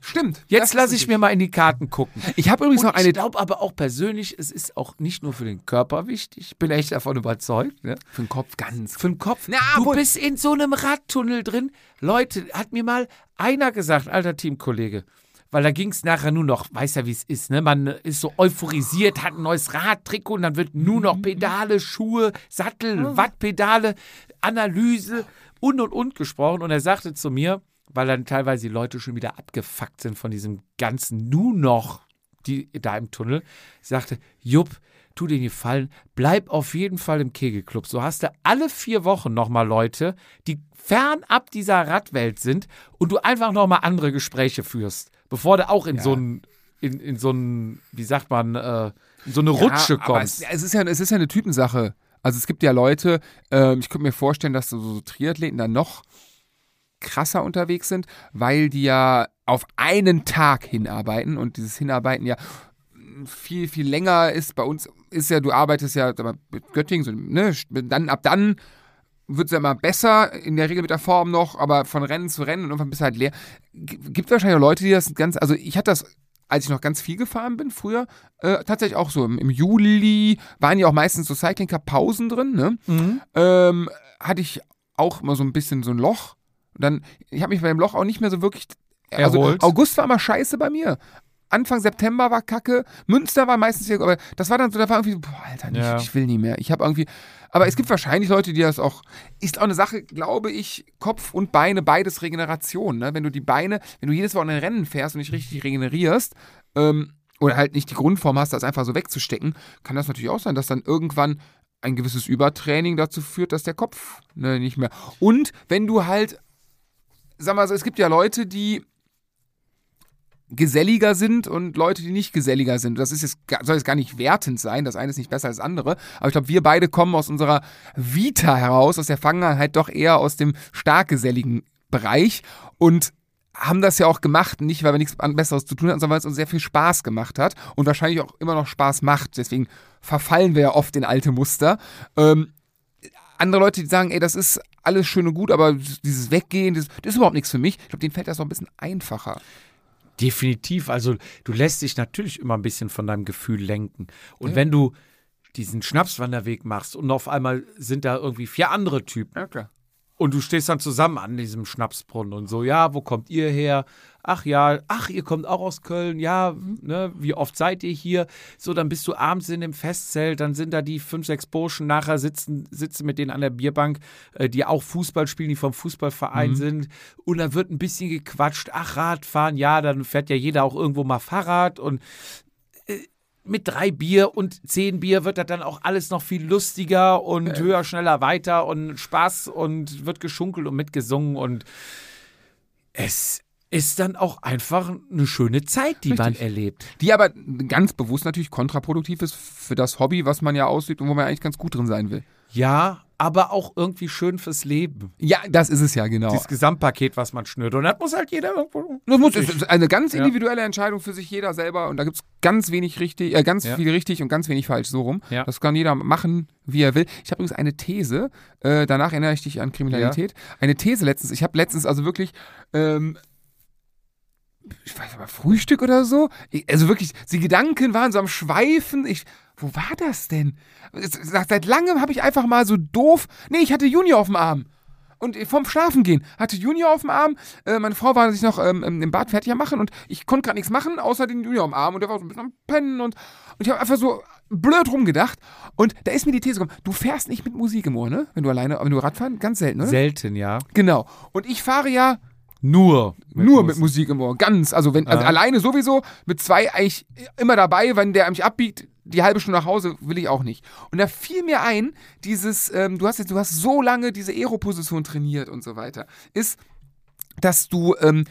Stimmt. Jetzt lasse ich mir mal in die Karten gucken. Ich habe übrigens Und noch eine. ich glaube aber auch persönlich, es ist auch nicht nur für den Körper wichtig. Ich bin echt davon überzeugt. Ne? Für den Kopf ganz. Für den Kopf. Na, du wohl. bist in so einem Radtunnel drin. Leute, hat mir mal einer gesagt, alter Teamkollege. Weil da ging es nachher nur noch, weiß ja, wie es ist, ne? Man ist so euphorisiert, hat ein neues Radtrikot und dann wird nur noch Pedale, Schuhe, Sattel, Wattpedale, Analyse und und und gesprochen. Und er sagte zu mir, weil dann teilweise die Leute schon wieder abgefuckt sind von diesem ganzen nur noch, die da im Tunnel, sagte, Jupp, tu dir den Gefallen, bleib auf jeden Fall im Kegelclub. So hast du alle vier Wochen nochmal Leute, die fernab dieser Radwelt sind und du einfach nochmal andere Gespräche führst, bevor du auch in so ein, in, in so ein, wie sagt man, äh, in so eine Rutsche aber kommst. Es, es, ist ja, es ist ja eine Typensache. Also es gibt ja Leute, ähm, ich könnte mir vorstellen, dass so, so Triathleten dann noch krasser unterwegs sind, weil die ja auf einen Tag hinarbeiten und dieses Hinarbeiten ja viel, viel länger ist. Bei uns ist ja, du arbeitest ja mit Göttingen, so, ne, dann ab dann wird es ja immer besser, in der Regel mit der Form noch, aber von Rennen zu Rennen und irgendwann bist du halt leer. G- Gibt wahrscheinlich auch Leute, die das ganz, also ich hatte das, als ich noch ganz viel gefahren bin früher, äh, tatsächlich auch so im, im Juli, waren ja auch meistens so Cycling Cup Pausen drin, ne? Mhm. ähm, hatte ich auch immer so ein bisschen so ein Loch. Und dann, ich habe mich bei dem Loch auch nicht mehr so wirklich. Also Erholt. August war immer scheiße bei mir. Anfang September war kacke. Münster war meistens hier, aber das war dann so, da war irgendwie, boah, Alter, nicht, Ja. ich will nie mehr. Ich habe irgendwie, aber es gibt wahrscheinlich Leute, die das auch, ist auch eine Sache, glaube ich, Kopf und Beine, beides Regeneration. Ne? Wenn du die Beine, wenn du jedes Wochenende Rennen fährst und nicht richtig regenerierst, ähm, oder halt nicht die Grundform hast, das einfach so wegzustecken, kann das natürlich auch sein, dass dann irgendwann ein gewisses Übertraining dazu führt, dass der Kopf ne, nicht mehr. Und wenn du halt, sag mal es gibt ja Leute, die geselliger sind und Leute, die nicht geselliger sind. Das ist jetzt, soll jetzt gar nicht wertend sein, das eine ist nicht besser als das andere, aber ich glaube, wir beide kommen aus unserer Vita heraus, aus der Vergangenheit doch eher aus dem stark geselligen Bereich und haben das ja auch gemacht, nicht weil wir nichts Besseres zu tun hatten, sondern weil es uns sehr viel Spaß gemacht hat und wahrscheinlich auch immer noch Spaß macht. Deswegen verfallen wir ja oft in alte Muster. Ähm, andere Leute, die sagen, ey, das ist alles schön und gut, aber dieses Weggehen, das, das ist überhaupt nichts für mich. Ich glaube, denen fällt das noch ein bisschen einfacher. Definitiv. Also du lässt dich natürlich immer ein bisschen von deinem Gefühl lenken. Und wenn du diesen Schnapswanderweg machst und auf einmal sind da irgendwie vier andere Typen Ja, klar. und du stehst dann zusammen an diesem Schnapsbrunnen und so, ja, wo kommt ihr her? Ach ja, ach, ihr kommt auch aus Köln, ja, ne, wie oft seid ihr hier? So, dann bist du abends in dem Festzelt, dann sind da die fünf, sechs Burschen, nachher sitzen, sitzen mit denen an der Bierbank, äh, die auch Fußball spielen, die vom Fußballverein sind. Und dann wird ein bisschen gequatscht, ach, Radfahren, ja, dann fährt ja jeder auch irgendwo mal Fahrrad und äh, mit drei Bier und zehn Bier wird das dann auch alles noch viel lustiger und höher, schneller, weiter und Spaß und wird geschunkelt und mitgesungen und es ist dann auch einfach eine schöne Zeit, die man Richtig. erlebt. Die aber ganz bewusst natürlich kontraproduktiv ist für das Hobby, was man ja ausübt und wo man eigentlich ganz gut drin sein will. Ja, aber auch irgendwie schön fürs Leben. Ja, das ist es ja genau. Dieses Gesamtpaket, was man schnürt. Und das muss halt jeder irgendwo. Das muss, ist eine ganz Ja. individuelle Entscheidung für sich jeder selber und da gibt es ganz wenig richtig, äh, ganz Ja. viel richtig und ganz wenig falsch, so rum. Ja. Das kann jeder machen, wie er will. Ich habe übrigens eine These, äh, danach erinnere ich dich an Kriminalität. Eine These letztens, ich habe letztens also wirklich, ähm, ich weiß aber, Frühstück oder so. Also wirklich, die Gedanken waren so am Schweifen. Ich, wo war das denn? Seit seit langem habe ich einfach mal so doof. Nee, ich hatte Junior auf dem Arm. Und vom Schlafen gehen hatte Junior auf dem Arm. Äh, meine Frau war sich noch ähm, im Bad fertig am machen und ich konnte gerade nichts machen, außer den Junior am Arm. Und der war so ein bisschen am Pennen und, und ich habe einfach so blöd rumgedacht. Und da ist mir die These gekommen: Du fährst nicht mit Musik im Ohr, ne? Wenn du alleine, wenn du Radfahren, ganz selten, ne? Selten, ja. genau. Und ich fahre ja Nur. nur mit Musik im Ohr, ganz. Also wenn also Ja. alleine sowieso, mit zwei eigentlich immer dabei, wenn der mich abbiegt, die halbe Stunde nach Hause will ich auch nicht. Und da fiel mir ein, dieses, ähm, du hast jetzt, du hast so lange diese Aero-Position trainiert und so weiter, ist, dass du, ähm,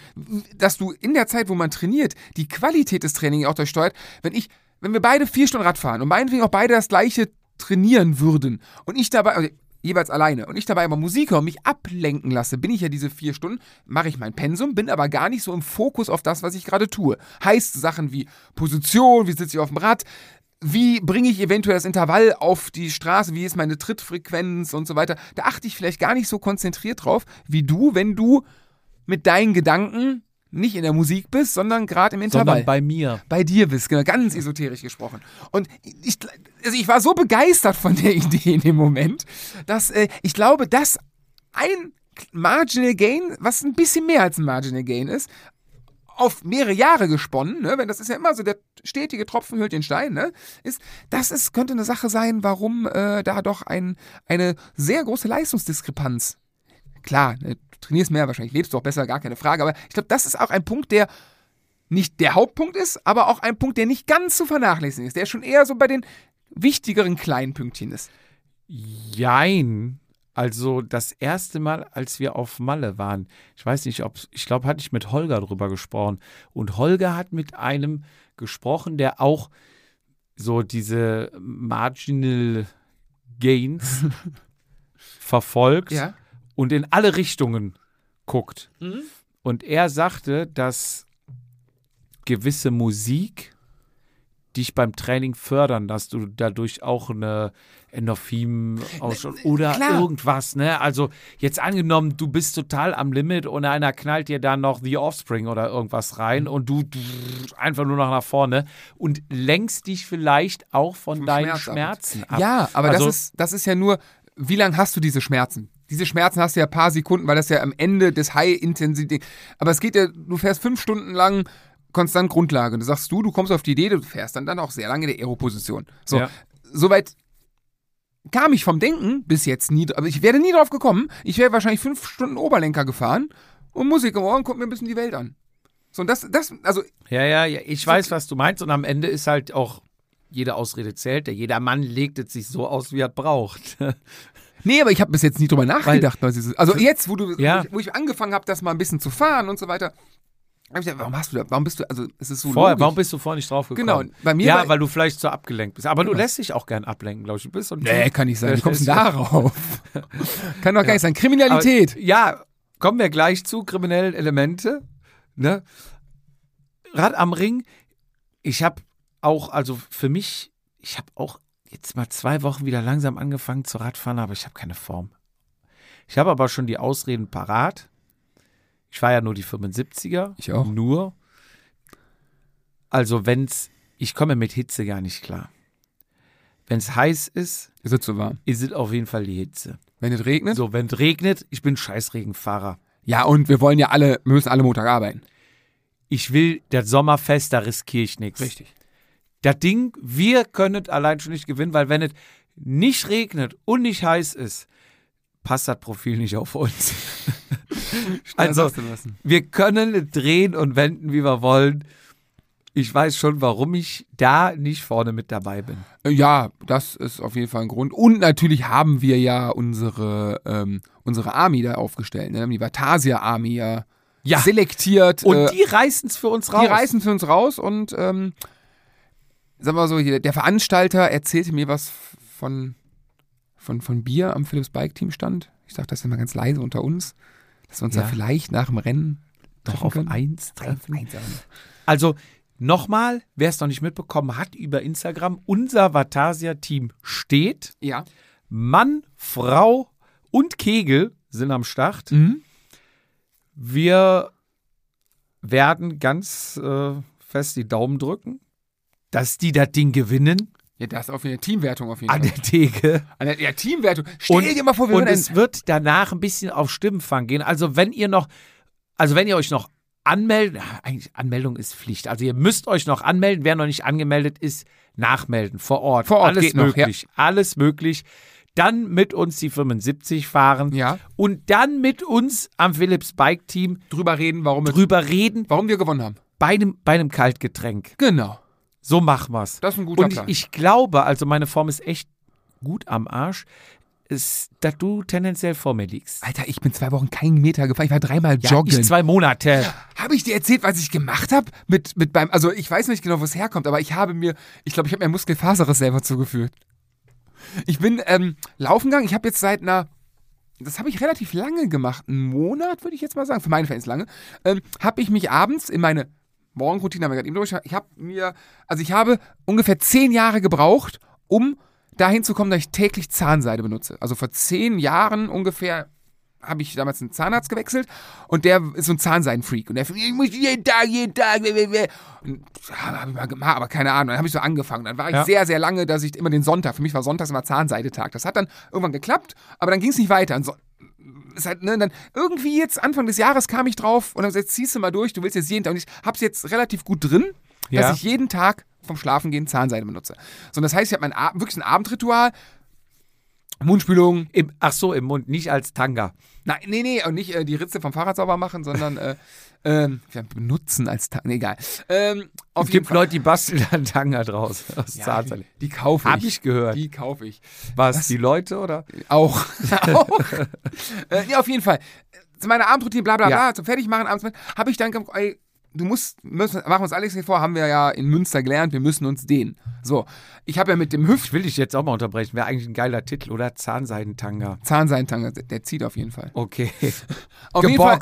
dass du in der Zeit, wo man trainiert, die Qualität des Trainings auch durchsteuert. Wenn ich, wenn wir beide vier Stunden Rad fahren und meinetwegen auch beide das gleiche trainieren würden und ich dabei, also jeweils alleine und ich dabei aber Musik höre und mich ablenken lasse, bin ich ja diese vier Stunden, mache ich mein Pensum, bin aber gar nicht so im Fokus auf das, was ich gerade tue. Heißt Sachen wie Position, wie sitze ich auf dem Rad, wie bringe ich eventuell das Intervall auf die Straße, wie ist meine Trittfrequenz und so weiter. Da achte ich vielleicht gar nicht so konzentriert drauf, wie du, wenn du mit deinen Gedanken nicht in der Musik bist, sondern gerade im Intervall Sondern bei mir. bei dir bist, genau, ganz esoterisch gesprochen. Und ich, also ich war so begeistert von der (laughs) Idee in dem Moment, dass äh, ich glaube, dass ein Marginal Gain, was ein bisschen mehr als ein Marginal Gain ist, auf mehrere Jahre gesponnen, ne, wenn das ist ja immer so der stetige Tropfen hüllt den Stein, ne, ist, das ist, könnte eine Sache sein, warum äh, da doch ein, eine sehr große Leistungsdiskrepanz klar, ne, du trainierst mehr, wahrscheinlich lebst du auch besser, gar keine Frage, aber ich glaube, das ist auch ein Punkt, der nicht der Hauptpunkt ist, aber auch ein Punkt, der nicht ganz zu vernachlässigen ist, der schon eher so bei den wichtigeren kleinen Pünktchen ist. Jein. Also das erste Mal, als wir auf Malle waren, ich weiß nicht, ob ich glaube, hatte ich mit Holger drüber gesprochen. Und Holger hat mit einem gesprochen, der auch so diese Marginal Gains (laughs) verfolgt Ja. Und in alle Richtungen guckt. Und er sagte, dass gewisse Musik dich beim Training fördern, dass du dadurch auch eine Endorphin oder klar. irgendwas, ne? Also jetzt angenommen, du bist total am Limit und einer knallt dir dann noch The Offspring oder irgendwas rein und du einfach nur noch nach vorne und lenkst dich vielleicht auch von Vom deinen Schmerz ab. Schmerzen ab. Ja, aber Also- das, ist, das ist ja nur, wie lange hast du diese Schmerzen? Diese Schmerzen hast du ja ein paar Sekunden, weil das ja am Ende des High-Intensität. Aber es geht ja, du fährst fünf Stunden lang konstant Grundlage. Und du sagst du, du kommst auf die Idee, du fährst dann, dann auch sehr lange in der Aero-Position. So, Ja. soweit kam ich vom Denken bis jetzt nie, aber ich wäre nie drauf gekommen. Ich wäre wahrscheinlich fünf Stunden Oberlenker gefahren und Musik im Ohr und guck mir ein bisschen die Welt an. So, und das, das, also, Ja, ja, ja, ich weiß, was du meinst. Und am Ende ist halt auch jede Ausrede zählt. Der jeder Mann legt es sich so aus, wie er braucht. Nee, aber ich habe bis jetzt nie drüber nachgedacht. was dieses- also jetzt, wo du, Ja. wo, ich, wo ich angefangen habe, das mal ein bisschen zu fahren und so weiter, warum hast du da, warum bist du, also, es ist so Vorher, logisch. warum bist du vorher nicht drauf gekommen? Genau, bei mir Ja, weil du vielleicht so abgelenkt bist. Aber du lässt dich auch gern ablenken, glaube ich. Du bist so Nee, kann nicht sein. Ja, Wie kommst du (laughs) darauf? kann doch gar nicht sein. Kriminalität. Aber, ja, kommen wir gleich zu kriminellen Elemente. Ne? Rad am Ring. Ich habe auch, also für mich, ich habe auch jetzt mal zwei Wochen wieder langsam angefangen zu Radfahren, aber ich habe keine Form. Ich habe aber schon die Ausreden parat. Ich war ja nur die 75er. Ich auch. Nur. Also wenn's, ich komme mit Hitze gar nicht klar. Wenn es heiß ist, Ist es zu warm? ist es auf jeden Fall die Hitze. Wenn es regnet? So, wenn es regnet, ich bin Scheißregenfahrer. Ja, und wir wollen ja alle, wir müssen alle Montag arbeiten. Ich will das Sommerfest, da riskiere ich nichts. Das Ding, wir können es allein schon nicht gewinnen, weil wenn es nicht regnet und nicht heiß ist, passt das Profil nicht auf uns. (laughs) also, wir können es drehen und wenden, wie wir wollen. Ich weiß schon, warum ich da nicht vorne mit dabei bin. Ja, das ist auf jeden Fall ein Grund. Und natürlich haben wir ja unsere, ähm, unsere Army da aufgestellt. Ne? Die Vatasia Army ja, Ja. selektiert. Und äh, die reißen es für uns raus. die reißen für uns raus und ähm, sagen wir so, hier, der Veranstalter erzählte mir was von, von, von Bier am Philips Bike Team stand. Ich sage das immer ganz leise unter uns, dass wir uns Ja. da vielleicht nach dem Rennen Doch treffen auf können. eins treffen. eins, eins. Also nochmal, wer es noch nicht mitbekommen hat, über Instagram, unser Vatasia-Team steht. Ja. Mann, Frau und Kegel sind am Start. Mhm. Wir werden ganz äh, fest die Daumen drücken, dass die das Ding gewinnen Ja, das auf eine Teamwertung auf jeden an Fall. der Theke. An der ja, Teamwertung. Stell Und- dir mal vor, wir Und es wird danach ein bisschen auf Stimmenfang gehen. Also wenn ihr noch, also wenn ihr euch noch anmeldet, ah, eigentlich Anmeldung ist Pflicht. Also ihr müsst euch noch anmelden. Wer noch nicht angemeldet ist, nachmelden vor Ort. Vor Ort alles geht noch, möglich. Alles möglich. Dann mit uns die 75 fahren Ja. und dann mit uns am Philips Bike Team drüber reden, warum, drüber reden warum wir gewonnen haben. bei einem, bei einem Kaltgetränk. Genau. So machen wir's. Das ist ein guter Und ich, Plan. ich glaube, also meine Form ist echt gut am Arsch, ist, dass du tendenziell vor mir liegst. Alter, ich bin zwei Wochen keinen Meter gefahren. Ich war dreimal Ja, joggen. ich zwei Monate. Habe ich dir erzählt, was ich gemacht habe? Mit, mit beim, also ich weiß nicht genau, wo es herkommt, aber ich habe mir, ich glaube, ich habe mir Muskelfaserriss selber zugefügt. Ich bin ähm, laufen gegangen. Ich habe jetzt seit einer, das habe ich relativ lange gemacht, einen Monat würde ich jetzt mal sagen, für meine Fans lange, ähm, habe ich mich abends in meine Morgenroutine, haben wir gerade eben durch, ich habe mir, also ich habe ungefähr zehn Jahre gebraucht, um dahin zu kommen, dass ich täglich Zahnseide benutze. Also vor zehn Jahren ungefähr habe ich damals einen Zahnarzt gewechselt und der ist so ein Zahnseidenfreak und der ich muss jeden Tag, jeden Tag, und habe ich mal gemacht, aber keine Ahnung, dann habe ich so angefangen. Dann war ich Ja. sehr, sehr lange, dass ich immer den Sonntag, für mich war Sonntags immer Zahnseidetag. Das hat dann irgendwann geklappt, aber dann ging es nicht weiter. Und so, halt, ne, dann irgendwie jetzt Anfang des Jahres kam ich drauf und habe gesagt, ziehst du mal durch, du willst jetzt jeden Tag. Und ich habe es jetzt relativ gut drin, Ja. dass ich jeden Tag vom Schlafengehen Zahnseide benutze. So, und das heißt, ich habe mein Ab wirklich ein Abendritual, Mundspülung, Im, ach so, im Mund, nicht als Tanga. Nein, nee, nee, und nicht äh, die Ritze vom Fahrrad sauber machen, sondern äh, (laughs) ähm, benutzen als Tag. Nee, egal. Ähm, Es gibt Fall. Leute, die basteln (laughs) dann Tanga draus. Aus Ja, die, die kaufe ich. Hab ich gehört. Die kaufe ich. Was, die Leute oder? Auch. (laughs) (laughs) auch. äh, ja, auf jeden Fall. Zu meiner Abendroutine, bla bla Ja. bla, zum Fertigmachen abends, habe ich dann du musst, müssen, machen wir uns alles hier vor, haben wir ja in Münster gelernt, wir müssen uns dehnen. So, ich habe ja mit dem Hüft Ich will dich jetzt auch mal unterbrechen. Wäre eigentlich ein geiler Titel, oder? Zahnseidentanga. Zahnseintanga, der, zieht auf jeden Fall. Okay. (laughs) Auf jeden Fall,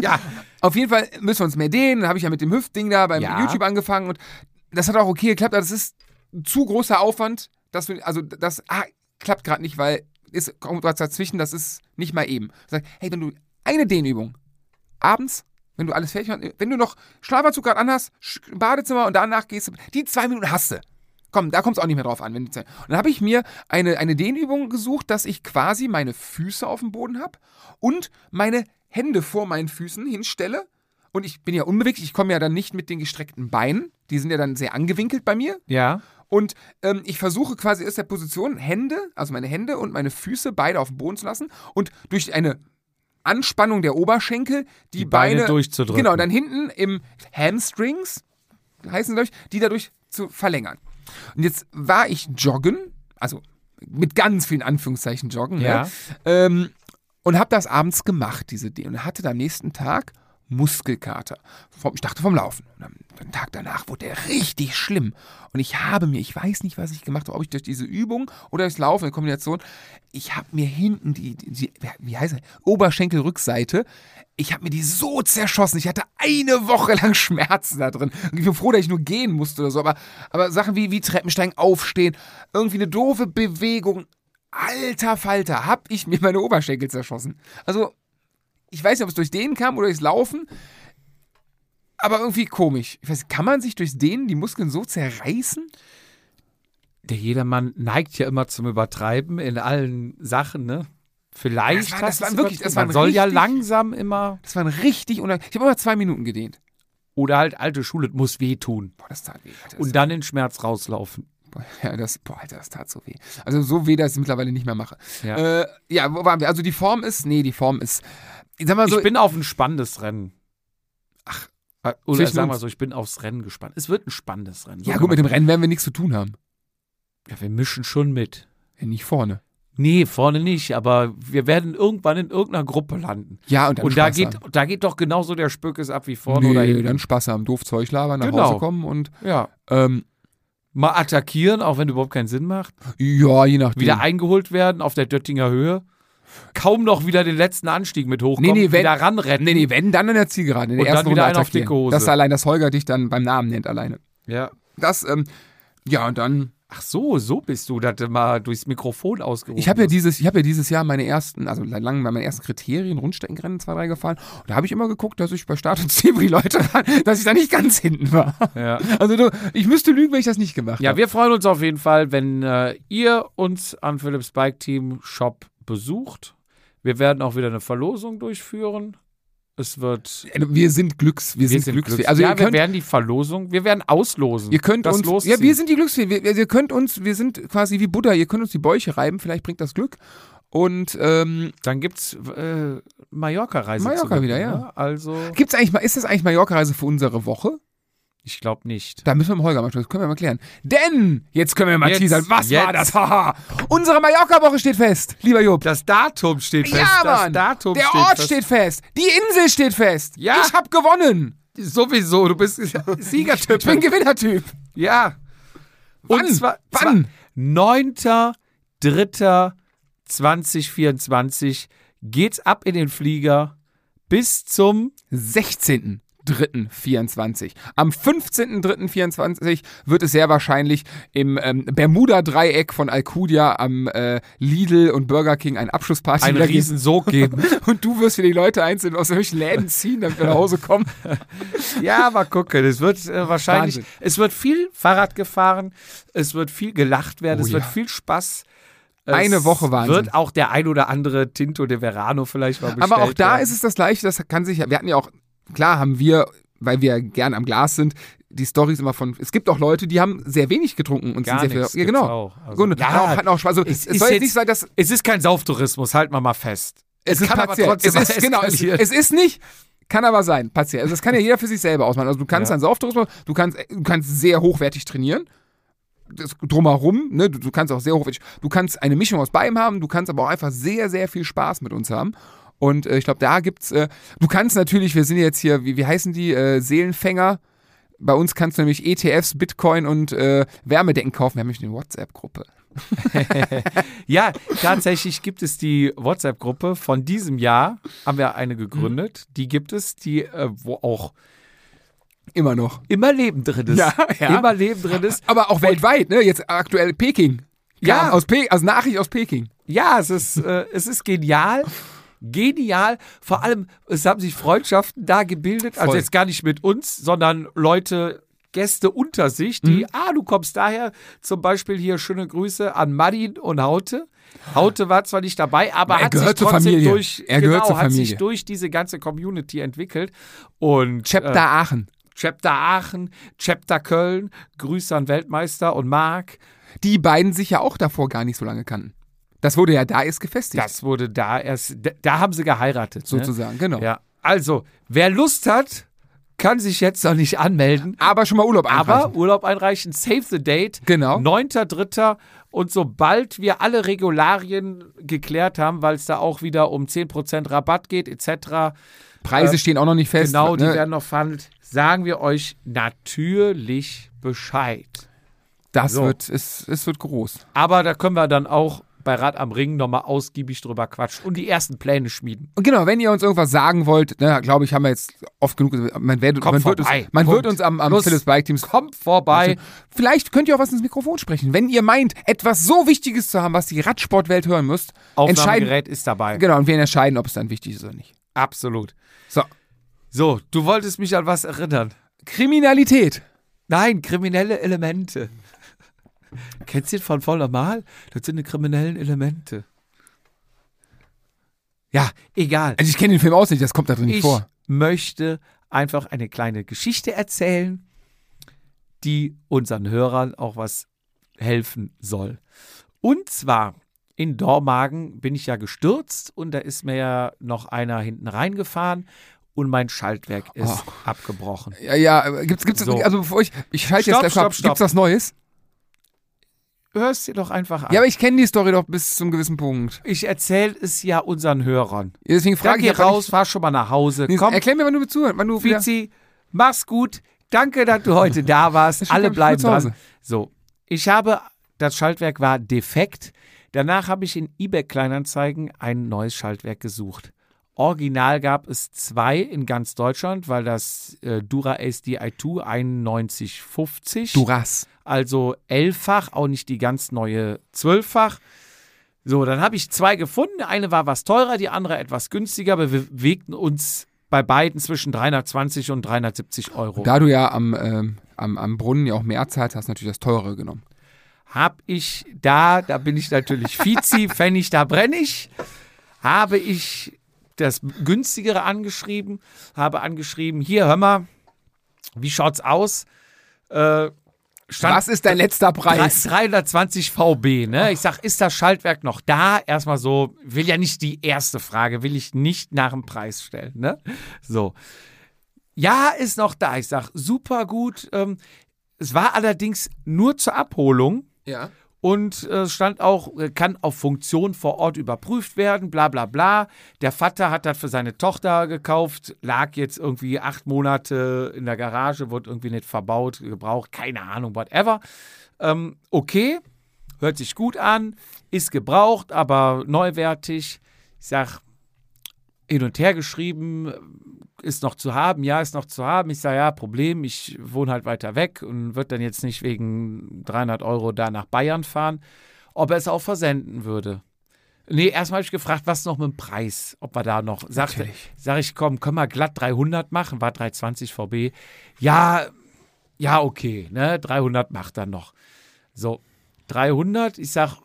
ja, (laughs) auf jeden Fall müssen wir uns mehr dehnen. Dann habe ich ja mit dem Hüftding da beim Ja. YouTube angefangen und das hat auch okay geklappt, aber das ist ein zu großer Aufwand, dass wir, also das ah, klappt gerade nicht, weil ist kommt was dazwischen, das ist nicht mal eben. Sag, hey, wenn du eine Dehnübung abends, wenn du alles fertig hast, wenn du noch Schlafanzug gerade anhast, Badezimmer und danach gehst du, die zwei Minuten hast du. Komm, da kommt es auch nicht mehr drauf an. Wenn und dann habe ich mir eine, eine Dehnübung gesucht, dass ich quasi meine Füße auf dem Boden habe und meine Hände vor meinen Füßen hinstelle. Und ich bin ja unbeweglich, ich komme ja dann nicht mit den gestreckten Beinen. Die sind ja dann sehr angewinkelt bei mir. Ja. Und ähm, ich versuche quasi aus der Position Hände, also meine Hände und meine Füße beide auf dem Boden zu lassen und durch eine Anspannung der Oberschenkel die, Die Beine durchzudrücken. Genau, dann hinten im Hamstrings, heißen glaube ich, die dadurch zu verlängern. Und jetzt war ich joggen, also mit ganz vielen Anführungszeichen joggen, Ja. ne? ähm, und habe das abends gemacht, diese Idee, und hatte am nächsten Tag Muskelkater. Ich dachte vom Laufen. Und am, Tag danach wurde der richtig schlimm. Und ich habe mir, ich weiß nicht, was ich gemacht habe, ob ich durch diese Übung oder durchs Laufen in Kombination, ich habe mir hinten die, die, die wie heißt das, Oberschenkelrückseite, ich habe mir die so zerschossen. Ich hatte eine Woche lang Schmerzen da drin. Und ich bin froh, dass ich nur gehen musste oder so. Aber, aber Sachen wie, wie Treppensteigen aufstehen, irgendwie eine doofe Bewegung. Alter Falter, hab ich mir meine Oberschenkel zerschossen. Also, ich weiß nicht, ob es durch den kam oder durchs Laufen. aber irgendwie komisch. Ich weiß, kann man sich durchs Dehnen die Muskeln so zerreißen? Der Jedermann neigt ja immer zum Übertreiben in allen Sachen, ne? Vielleicht Das war- das war wirklich- das war Man soll ja richtig- langsam immer Das war ein richtig. Ich habe immer zwei Minuten gedehnt. oder halt alte Schule muss wehtun Boah, das tat weh. Alter. Und dann in Schmerz rauslaufen. Ja, das, boah, Alter, das tat so weh. Also so weh, dass ich es mittlerweile nicht mehr mache. Ja. Ja, äh, ja wo waren wir? Also die Form ist, nee, die Form ist, ich sag mal so, ich bin auf ein spannendes Rennen. Ach, oder zwischen sagen wir uns. so, ich bin aufs Rennen gespannt. Es wird ein spannendes Rennen. So ja gut, mit dem Rennen werden wir nichts zu tun haben. Ja, wir mischen schon mit. Ja, nicht vorne. Nee, vorne nicht, aber wir werden irgendwann in irgendeiner Gruppe landen. Ja, und dann und da Spaß geht, haben. da geht doch genauso der Spökes ab wie vorne nee, oder hinten. dann Spaß haben, doof Zeug labern, nach Genau. Hause kommen und Ja. ähm, Mal attackieren, auch wenn überhaupt keinen Sinn macht. ja, je nachdem. Wieder eingeholt werden auf der Döttinger Höhe. Kaum noch wieder den letzten Anstieg mit hochkommen, Nee, nee, wenn- wieder ranrennen. Nee, nee, wenn, dann in der Zielgerade. In der Und dann ersten wieder Runde auf dicke Hose. Das ist allein, dass Holger dich dann beim Namen nennt alleine. Ja. Das, ähm, ja, und dann. Ach so, so bist du, dass du mal durchs Mikrofon ausgerufen Ich habe ja dieses, ich habe ja dieses Jahr meine ersten, also seit langem meine ersten Kriterien, Rundstreckenrennen zwei, drei gefahren. Und da habe ich immer geguckt, dass ich bei Start und Ziel, wo (laughs) die Leute waren, dass ich da nicht ganz hinten war. Ja. (laughs) Also du, ich müsste lügen, wenn ich das nicht gemacht Ja, habe. wir freuen uns auf jeden Fall, wenn äh, ihr uns am Philips Bike Team Shop besucht. Wir werden auch wieder eine Verlosung durchführen. Es wird. Wir sind Glücks, wir, sind, glücksfähig. glücks- Also ja, könnt, wir werden die Verlosung, wir werden auslosen. ihr könnt uns, losziehen. ja, wir sind die Glücksfähigen. Wir, wir, ihr könnt uns, wir sind quasi wie Buddha, ihr könnt uns die Bäuche reiben, vielleicht bringt das Glück. Und ähm, Dann gibt's äh, Mallorca-Reise. Mallorca wieder, ja. ne? Also, gibt's eigentlich mal, ist das eigentlich Mallorca-Reise für unsere Woche? Ich glaube nicht. Da müssen wir mit Holger mal sprechen, das können wir mal klären. Denn, jetzt können wir mal Jetzt, teasern, was war jetzt. das? Haha. Unsere Mallorca-Woche steht fest, lieber Jupp. Das Datum steht fest. ja, das Mann. Datum Der steht Ort fest. steht fest. Die Insel steht fest. Ja. Ich hab gewonnen. Sowieso, du bist Siegertyp. Ich bin Gewinnertyp. Ja. Wann? Und zwar, Wann? Zwar 9.3.2024 geht's ab in den Flieger bis zum 16.03.24. Am 15.03.24 wird es sehr wahrscheinlich im ähm, Bermuda-Dreieck von Alcudia am äh, Lidl und Burger King ein Abschlussparty ein wieder geben. Riesensog geben. (laughs) Und du wirst für die Leute einzeln aus solchen Läden ziehen, damit wir nach Hause kommen. (laughs) ja, mal gucken. Es wird äh, wahrscheinlich, Wahnsinn. es wird viel Fahrrad gefahren, es wird viel gelacht werden, Oh es wird ja. viel Spaß. Es Eine Woche Wahnsinn. wird auch der ein oder andere Tinto de Verano vielleicht mal bestellt Aber auch da werden. ist es das Gleiche, das kann sich, wir hatten ja auch, klar haben wir, weil wir gern am Glas sind, die Stories immer von, es gibt auch Leute, die haben sehr wenig getrunken und Gar sind sehr viel, ja genau. auch. Also, ja, auch, hatten auch Spaß. Also, es es, ist soll jetzt nicht sein, dass es ist kein Sauftourismus, halten wir mal fest. es, Es ist kann aber partiell. trotzdem es ist, genau, es, es ist nicht, kann aber sein, partiell. Also das kann ja jeder für sich selber ausmachen. Also du kannst Ja. dann Sauftourismus, du kannst, du kannst sehr hochwertig trainieren. Das drumherum, ne, du, du kannst auch sehr hochwertig, du kannst eine Mischung aus beidem haben, du kannst aber auch einfach sehr, sehr viel Spaß mit uns haben. Und äh, ich glaube, da gibt's, äh, du kannst natürlich, wir sind jetzt hier, wie, wie heißen die, äh, Seelenfänger. Bei uns kannst du nämlich ETFs, Bitcoin und äh, Wärmedecken kaufen. Wir haben nämlich eine WhatsApp-Gruppe. (laughs) Ja, tatsächlich gibt es die WhatsApp-Gruppe von diesem Jahr, haben wir eine gegründet. Die gibt es, die, äh, wo auch Immer noch. immer Leben drin ist. Ja, ja. Immer Leben drin ist. Aber auch weltweit, ne? Jetzt aktuell Peking. Ja. Aus Pe also Nachricht aus Peking. Ja, es ist, äh, es ist genial. Genial. Vor allem, es haben sich Freundschaften da gebildet. Also Voll. jetzt gar nicht mit uns, sondern Leute, Gäste unter sich, die, Mhm. ah, du kommst daher. Zum Beispiel hier schöne Grüße an Martin und Haute. Haute war zwar nicht dabei, aber Er hat sich gehört zur trotzdem Familie. durch, Er gehört genau, hat sich Familie. durch diese ganze Community entwickelt. Und Chapter äh, Aachen. Chapter Aachen, Chapter Köln, Grüße an Weltmeister und Marc. Die beiden sich ja auch davor gar nicht so lange kannten. Das wurde ja da erst gefestigt. Das wurde da erst, da, haben sie geheiratet. Ne? sozusagen, genau. Ja, also, wer Lust hat, kann sich jetzt noch nicht anmelden. Aber schon mal Urlaub einreichen. Aber Urlaub einreichen, save the date. Genau. 9.3. Und sobald wir alle Regularien geklärt haben, weil es da auch wieder um 10% Rabatt geht, etc., Preise stehen auch noch nicht fest. genau, die ne? werden noch verhandelt, sagen wir euch natürlich Bescheid. Das so. wird, es, es wird groß. Aber da können wir dann auch bei Rad am Ring nochmal ausgiebig drüber quatschen und die ersten Pläne schmieden. Und genau, wenn ihr uns irgendwas sagen wollt, ne, glaube ich, haben wir jetzt oft genug man, wird, Kommt man, wird, uns, vorbei. man Punkt. wird uns am, am Schluss. Philips Bike Teams Kommt vorbei. Vielleicht könnt ihr auch was ins Mikrofon sprechen. Wenn ihr meint, etwas so Wichtiges zu haben, was die Radsportwelt hören müsst. Aufnahmegerät ist dabei. Genau, und wir entscheiden, ob es dann wichtig ist oder nicht. Absolut. So, So, du wolltest mich an was erinnern. Kriminalität. Nein, kriminelle Elemente. Kennst du den von voll normal? Das sind die kriminellen Elemente. Ja, egal. Also ich kenne den Film auswendig, das kommt da drin nicht Ich vor. möchte einfach eine kleine Geschichte erzählen, die unseren Hörern auch was helfen soll. Und zwar in Dormagen bin ich ja gestürzt und da ist mir ja noch einer hinten reingefahren und mein Schaltwerk ist Oh. abgebrochen. Ja, ja, gibt's, gibt's, So. also bevor ich, ich schalte Stopp, jetzt gleich stopp, stopp. gibt's was Neues? Hörst dir doch einfach an. Ja, aber ich kenne die Story doch bis zum gewissen Punkt. ich erzähle es ja unseren Hörern. Deswegen frage geh ich einfach raus, fahr schon mal nach Hause. Nee, Komm, erklär mir, wann du zu, wann du wieder, Fizi, mach's gut. Danke, dass du heute da warst. (laughs) Alle bleiben dran. So, ich habe, das Schaltwerk war defekt. Danach habe ich in eBay Kleinanzeigen ein neues Schaltwerk gesucht. Original gab es zwei in ganz Deutschland, weil das äh, Dura SDI2 9150, Duras. also elffach, auch nicht die ganz neue zwölffach. So, dann habe ich zwei gefunden. Eine war was teurer, die andere etwas günstiger, aber wir bewegten uns bei beiden zwischen 320 und 370 Euro. Da du ja am, ähm, am, am Brunnen ja auch mehr zahlst, hast du natürlich das teure genommen. Hab ich da, da bin ich natürlich Fizi, (laughs) Pfennig, da brenne ich, habe ich das günstigere angeschrieben, habe angeschrieben, hier, hör mal, wie schaut's aus? Äh, stand Was ist dein letzter Preis? 320 VB, ne? Ich sag, ist das Schaltwerk noch da? Erstmal so, will ja nicht die erste Frage, will ich nicht nach dem Preis stellen, ne? So. Ja, ist noch da. Ich sag, super gut. Ähm, es war allerdings nur zur Abholung Ja. Und äh, stand auch, äh, kann auf Funktion vor Ort überprüft werden, bla bla bla. Der Vater hat das für seine Tochter gekauft, lag jetzt irgendwie acht Monate in der Garage, wurde irgendwie nicht verbaut, gebraucht, keine Ahnung, whatever. Ähm, okay, hört sich gut an, ist gebraucht, aber neuwertig. Ich sag, hin und her geschrieben, ist noch zu haben, ja, ist noch zu haben. Ich sage, ja, Problem, ich wohne halt weiter weg und würde dann jetzt nicht wegen 300 Euro da nach Bayern fahren, ob er es auch versenden würde. Nee, erstmal habe ich gefragt, was noch mit dem Preis, ob wir da noch, sagte, Natürlich. sag ich, komm, können wir glatt 300 machen, war 320 VB. Ja, ja, okay, ne, 300 macht dann noch. So, 300, ich sag,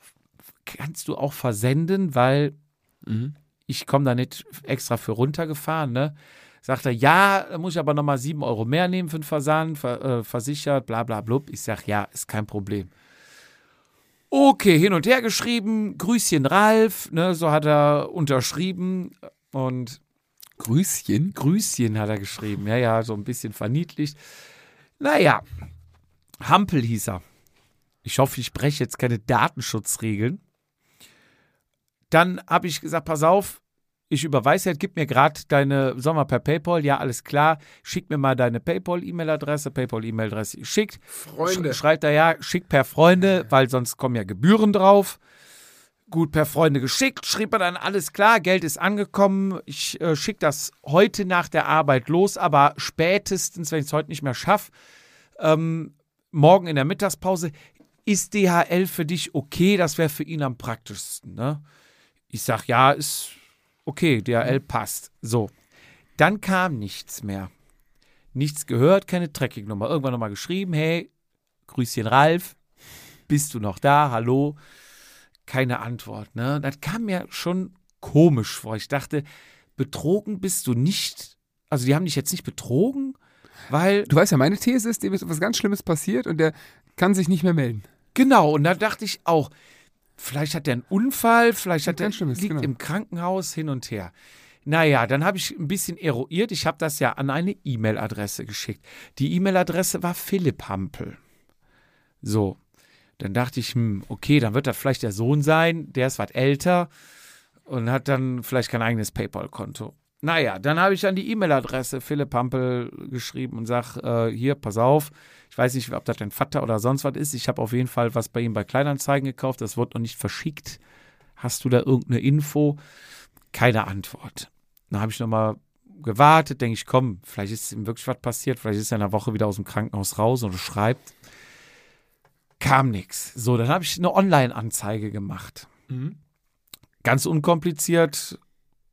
kannst du auch versenden, weil Mhm. ich komme da nicht extra für runtergefahren, ne? Sagt er, ja, da muss ich aber nochmal 7 Euro mehr nehmen für den Versand, ver, äh, versichert, bla bla blub. Ich sag, ja, ist kein Problem. Okay, hin und her geschrieben, Grüßchen Ralf, ne, so hat er unterschrieben und Grüßchen. Grüßchen hat er geschrieben, ja, ja, so ein bisschen verniedlicht. Naja, Hampel hieß er. Ich hoffe, ich breche jetzt keine Datenschutzregeln. Dann habe ich gesagt, pass auf, ich überweise jetzt, gib mir gerade deine, Sommer per PayPal, ja, alles klar, schick mir mal deine PayPal-E-Mail-Adresse, PayPal-E-Mail-Adresse geschickt. Freunde. Sch schreibt er, ja, schick per Freunde, weil sonst kommen ja Gebühren drauf. Gut, per Freunde geschickt, schrieb er dann, alles klar, Geld ist angekommen, ich äh, schicke das heute nach der Arbeit los, aber spätestens, wenn ich es heute nicht mehr schaffe, ähm, morgen in der Mittagspause, ist DHL für dich okay? Das wäre für ihn am praktischsten, ne? Ich sag, ja, ist okay, DHL passt. So. Dann kam nichts mehr. Nichts gehört, keine Tracking-Nummer. Irgendwann nochmal geschrieben, hey, Grüßchen Ralf, bist du noch da? Hallo? Keine Antwort, ne? Das kam mir schon komisch vor. Ich dachte, betrogen bist du nicht. Also, die haben dich jetzt nicht betrogen, weil. Du weißt ja, meine These ist, dem ist was ganz Schlimmes passiert und der kann sich nicht mehr melden. Genau, und da dachte ich auch, vielleicht hat er einen Unfall, vielleicht hat er liegt genau. im Krankenhaus hin und her. Naja, dann habe ich ein bisschen eruiert. Ich habe das ja an eine E-Mail-Adresse geschickt. Die E-Mail-Adresse war Philipp Hampel. So, dann dachte ich, hm, okay, dann wird das vielleicht der Sohn sein, der ist was älter und hat dann vielleicht kein eigenes PayPal-Konto. Naja, dann habe ich an die E-Mail-Adresse Philipp Hampel geschrieben und sag, äh, hier, pass auf, ich weiß nicht, ob das dein Vater oder sonst was ist. Ich habe auf jeden Fall was bei ihm bei Kleinanzeigen gekauft, das wird noch nicht verschickt. Hast du da irgendeine Info? Keine Antwort. Dann habe ich nochmal gewartet, denke ich, komm, vielleicht ist ihm wirklich was passiert, vielleicht ist er in einer Woche wieder aus dem Krankenhaus raus und schreibt. Kam nichts. So, dann habe ich eine Online-Anzeige gemacht. Ganz unkompliziert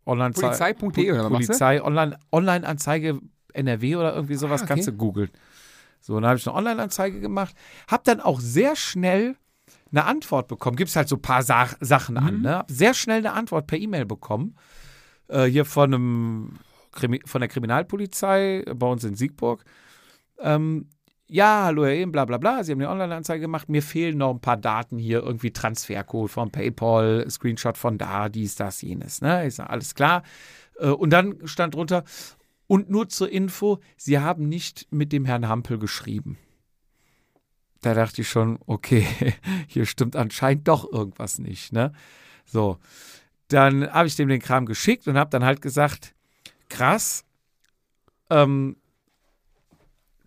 online Polizei.de oder was? Polizei, Online, Online-Anzeige NRW oder irgendwie sowas Ah, okay. kannst du googeln. So, dann habe ich eine Online-Anzeige gemacht, habe dann auch sehr schnell eine Antwort bekommen. Gibt es halt so ein paar Sa Sachen an, Mhm. ne? Hab sehr schnell eine Antwort per E-Mail bekommen. Äh, hier von einem Krimi von der Kriminalpolizei bei uns in Siegburg. Ähm, ja, hallo Herr Ehm, bla bla bla. Sie haben eine Online-Anzeige gemacht. Mir fehlen noch ein paar Daten hier, irgendwie Transfercode von PayPal, Screenshot von da, dies, das, jenes. Ne? Ich sag, alles klar. Äh, und dann stand drunter, und nur zur Info, Sie haben nicht mit dem Herrn Hampel geschrieben. Da dachte ich schon, okay, (laughs) hier stimmt anscheinend doch irgendwas nicht. Ne? So, dann habe ich dem den Kram geschickt und habe dann halt gesagt, krass, ähm,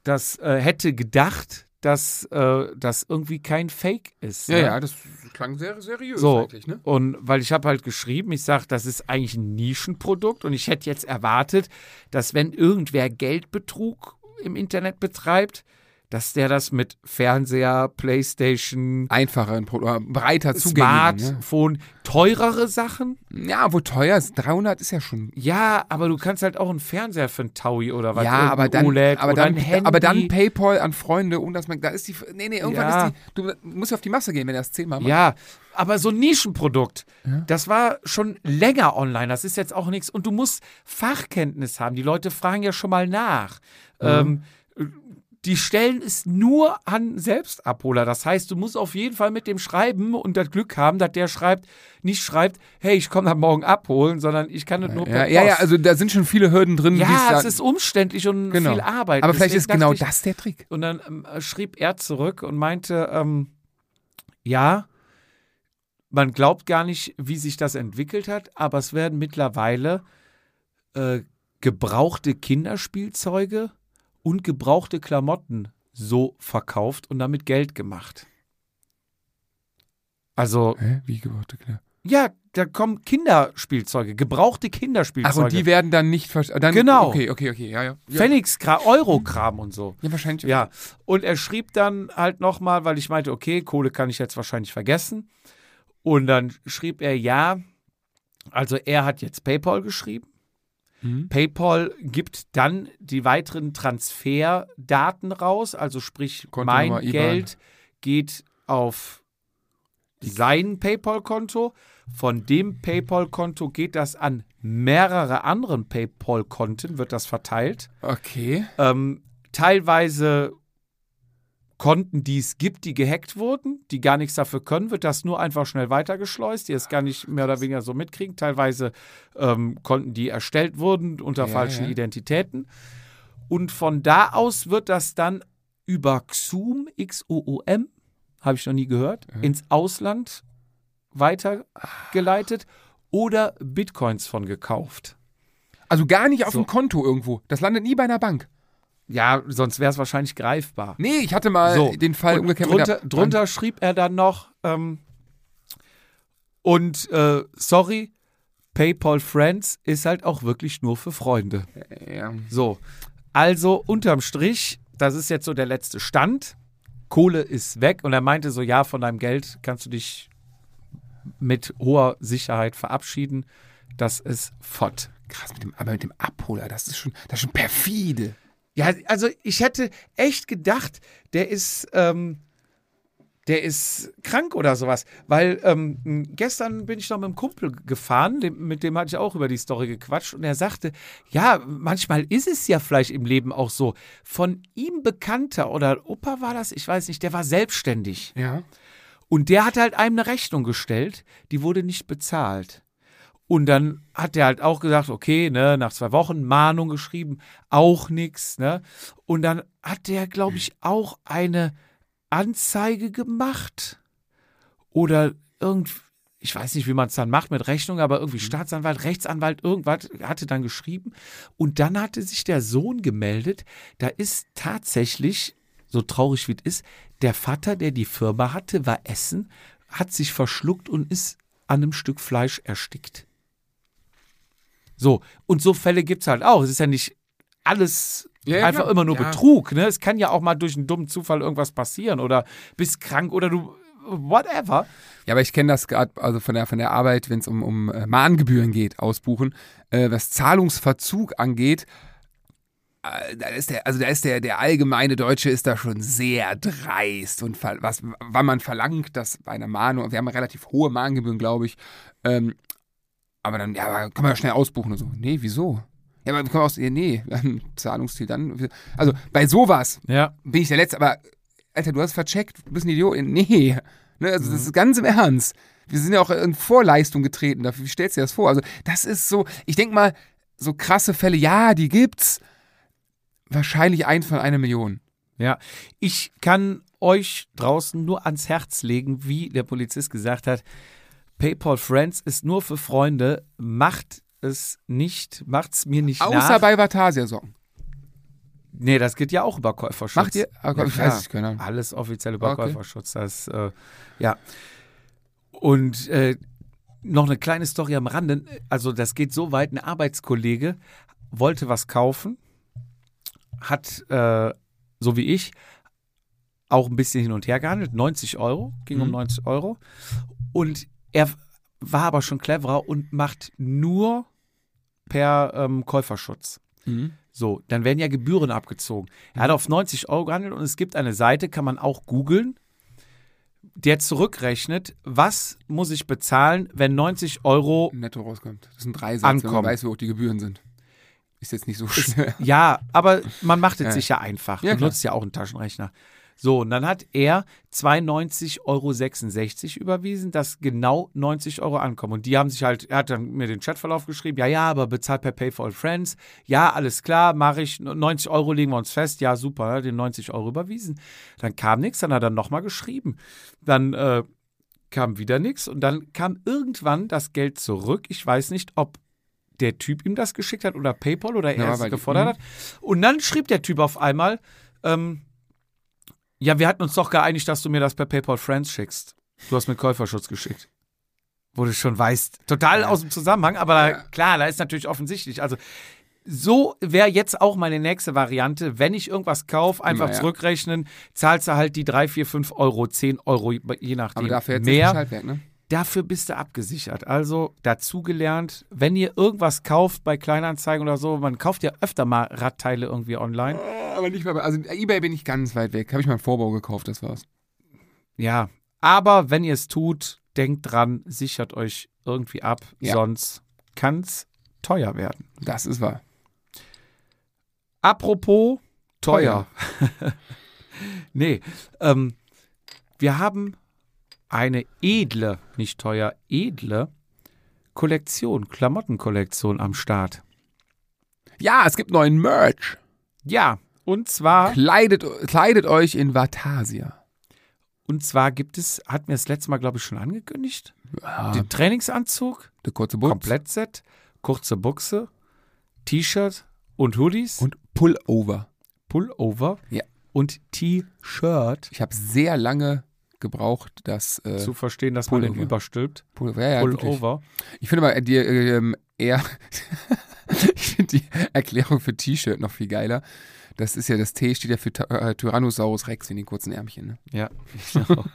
das äh, hätte gedacht, dass äh, das irgendwie kein Fake ist. Ja, ne? ja, das klang sehr seriös So, eigentlich, ne? und weil ich habe halt geschrieben, ich sage, das ist eigentlich ein Nischenprodukt und ich hätte jetzt erwartet, dass wenn irgendwer Geldbetrug im Internet betreibt, dass der das mit Fernseher, Playstation, Einfacher, breiter zugänglich. Ne? Smartphone, teurere Sachen. Ja, wo teuer ist, 300 ist ja schon. Ja, aber du kannst halt auch einen Fernseher für einen Taui oder was. ja, aber dann, OLED aber, dann, aber dann PayPal an Freunde und das, da ist die, nee, nee, irgendwann Ja. ist die, du musst auf die Masse gehen, wenn er das zehnmal macht. Ja, aber so ein Nischenprodukt, Ja. das war schon länger online. Das ist jetzt auch nichts. Und du musst Fachkenntnis haben. Die Leute fragen ja schon mal nach. Ähm, die stellen es nur an Selbstabholer. Das heißt, du musst auf jeden Fall mit dem schreiben und das Glück haben, dass der schreibt, nicht schreibt, hey, ich komme dann morgen abholen, sondern ich kann das nur Ja, per ja, ja, Post. also da sind schon viele Hürden drin. ja, da- es ist umständlich und Genau. viel Arbeit. aber vielleicht Deswegen ist genau ich, das der Trick. und dann ähm, schrieb er zurück und meinte, ähm, ja, man glaubt gar nicht, wie sich das entwickelt hat, aber es werden mittlerweile äh, gebrauchte Kinderspielzeuge und gebrauchte Klamotten so verkauft und damit Geld gemacht. Also, Hä? Wie gebaute klar. ja, da kommen Kinderspielzeuge, gebrauchte Ach, Kinderspielzeuge. und die werden dann nicht dann Genau. Okay, okay, okay, ja. Ja, Pfennigskram, Eurokram und so. ja wahrscheinlich. Ja, und er schrieb dann halt nochmal, weil ich meinte, okay, Kohle kann ich jetzt wahrscheinlich vergessen. Und dann schrieb er, ja, also er hat jetzt PayPal geschrieben. Mhm. PayPal gibt dann die weiteren Transferdaten raus, also sprich, mein. Geld geht auf sein PayPal-Konto. Von dem PayPal-Konto geht das an mehrere anderen PayPal-Konten, wird das verteilt. Okay. Ähm, teilweise Konten, die es gibt, die gehackt wurden, die gar nichts dafür können, wird das nur einfach schnell weitergeschleust, die es gar nicht mehr oder weniger so mitkriegen. Teilweise ähm, Konten, die erstellt wurden unter Ja, falschen ja. Identitäten. Und von da aus wird das dann über Xoom, X-O-O-M, habe ich noch nie gehört, ins Ausland weitergeleitet oder Bitcoins von gekauft. Also gar nicht auf So. dem Konto irgendwo. Das landet nie bei einer Bank. Ja, sonst wäre es wahrscheinlich greifbar. Nee, ich hatte mal So, den Fall und umgekehrt drunter, drunter schrieb er dann noch, ähm, und äh, sorry, PayPal Friends ist halt auch wirklich nur für Freunde. Ja. So, also unterm Strich, das ist jetzt so der letzte Stand. Kohle ist weg und er meinte so, ja, von deinem Geld kannst du dich mit hoher Sicherheit verabschieden. Das ist fort. Krass, mit dem, aber mit dem Abholer, das ist schon, das ist schon perfide. Ja, also ich hätte echt gedacht, der ist, ähm, der ist krank oder sowas. Weil ähm, gestern bin ich noch mit einem Kumpel gefahren, dem, mit dem hatte ich auch über die Story gequatscht und er sagte, ja, manchmal ist es ja vielleicht im Leben auch so. Von ihm Bekannter oder Opa war das, ich weiß nicht, der war selbstständig. Ja. Und der hat halt einem eine Rechnung gestellt, die wurde nicht bezahlt. Und dann hat er halt auch gesagt, okay, ne, nach zwei Wochen Mahnung geschrieben, auch nix, ne? Und dann hat der, glaube ich, auch eine Anzeige gemacht. Oder irgend, ich weiß nicht, wie man es dann macht mit Rechnung, aber irgendwie Staatsanwalt, Rechtsanwalt, irgendwas hatte dann geschrieben. Und dann hatte sich der Sohn gemeldet. Da ist tatsächlich, so traurig wie es ist, der Vater, der die Firma hatte, war essen, hat sich verschluckt und ist an einem Stück Fleisch erstickt. So, und so Fälle gibt es halt auch. Es ist ja nicht alles Ja, einfach klar. immer nur Ja. Betrug. Ne? Es kann ja auch mal durch einen dummen Zufall irgendwas passieren oder bist krank oder du whatever. Ja, aber ich kenne das gerade also von der, von der Arbeit, wenn es um, um äh, Mahngebühren geht, ausbuchen. Äh, was Zahlungsverzug angeht, äh, da ist der, also da ist der, der allgemeine Deutsche ist da schon sehr dreist und was, wann man verlangt, dass bei einer Mahnung, wir haben relativ hohe Mahngebühren, glaube ich, ähm, aber dann, ja, aber kann man ja schnell ausbuchen und so. Nee, wieso? Ja, aber wir können ja, nee, wir haben ein Zahlungsziel dann. Also bei sowas Ja. bin ich der Letzte, aber Alter, du hast vercheckt, du bist ein Idiot. Nee. Ne, also das ist ganz im Ernst. Wir sind ja auch in Vorleistung getreten dafür. Wie stellst du dir das vor? Also, das ist so, ich denke mal, so krasse Fälle, ja, die gibt's. Wahrscheinlich eins von einer Million. Ja, ich kann euch draußen nur ans Herz legen, wie der Polizist gesagt hat, PayPal Friends ist nur für Freunde, macht es nicht, macht's mir nicht Außer nach. bei Vatasia-Socken. nee, das geht ja auch über Käuferschutz. Macht ihr? Ah, Ja, ich weiß nicht, Ahnung. Alles offiziell über Okay. Käuferschutz. Das, äh, ja. Und äh, noch eine kleine Story am Rande. Also, das geht so weit: ein Arbeitskollege wollte was kaufen, hat, äh, so wie ich, auch ein bisschen hin und her gehandelt. 90 Euro, ging um Mhm. 90 Euro. Und er war aber schon cleverer und macht nur per ähm, Käuferschutz. Mhm. So, dann werden ja Gebühren abgezogen. Er hat auf 90 Euro gehandelt und es gibt eine Seite, kann man auch googeln, der zurückrechnet, was muss ich bezahlen, wenn 90 Euro. Netto rauskommt. Das sind drei Sätze, wenn man Ankommen. weiß, wie hoch die Gebühren sind. Ist jetzt nicht so schwer. Ja, aber man macht es Ja. sich ja einfach. Ja, klar. nutzt ja auch einen Taschenrechner. So, und dann hat er 92,66 Euro überwiesen, dass genau 90 Euro ankommen. Und die haben sich halt, er hat dann mir den Chatverlauf geschrieben, ja, ja, aber bezahlt per Pay for All Friends. Ja, alles klar, mache ich. 90 Euro legen wir uns fest. Ja, super, den 90 Euro überwiesen. Dann kam nichts, dann hat er nochmal geschrieben. Dann äh, kam wieder nichts und dann kam irgendwann das Geld zurück. Ich weiß nicht, ob der Typ ihm das geschickt hat oder PayPal oder er Ja, es gefordert mhm. hat. Und dann schrieb der Typ auf einmal, ähm, ja, wir hatten uns doch geeinigt, dass du mir das per PayPal Friends schickst. Du hast mir Käuferschutz geschickt. Wo du schon weißt, total aus dem Zusammenhang, aber da, klar, da ist natürlich offensichtlich. Also, so wäre jetzt auch meine nächste Variante. Wenn ich irgendwas kaufe, einfach Immer, ja. zurückrechnen, zahlst du halt die 3, 4, 5 Euro, 10 Euro, je nachdem. Aber dafür jetzt mehr. Bescheid weg, ne? Dafür bist du abgesichert. Also dazugelernt, wenn ihr irgendwas kauft bei Kleinanzeigen oder so, man kauft ja öfter mal Radteile irgendwie online. Aber nicht mal bei, also Ebay bin ich ganz weit weg. Habe ich mal einen Vorbau gekauft, das war's. Ja, aber wenn ihr es tut, denkt dran, sichert euch irgendwie ab, Ja. sonst kann es teuer werden. Das ist wahr. Apropos teuer. (laughs) nee, ähm, wir haben eine edle, nicht teuer, edle Kollektion, Klamottenkollektion am Start. Ja, es gibt neuen Merch. Ja, und zwar, Kleidet, kleidet euch in Vatasia. und zwar gibt es, hatten wir das letzte Mal, glaube ich, schon angekündigt, Ja, den Trainingsanzug, der kurze Butz. Komplettset, kurze Buchse, T-Shirt und Hoodies, Und Pullover. Pullover Ja. und T-Shirt. Ich habe sehr lange gebraucht, das äh, Zu verstehen, dass man den Pullover. überstülpt. Pullover. Ja, ja. Pullover. Ich finde aber die ähm, eher, (laughs) ich finde die Erklärung für T-Shirt noch viel geiler. Das ist ja, das T steht ja für äh, Tyrannosaurus Rex in den kurzen Ärmchen. Ne? Ja, (laughs) genau.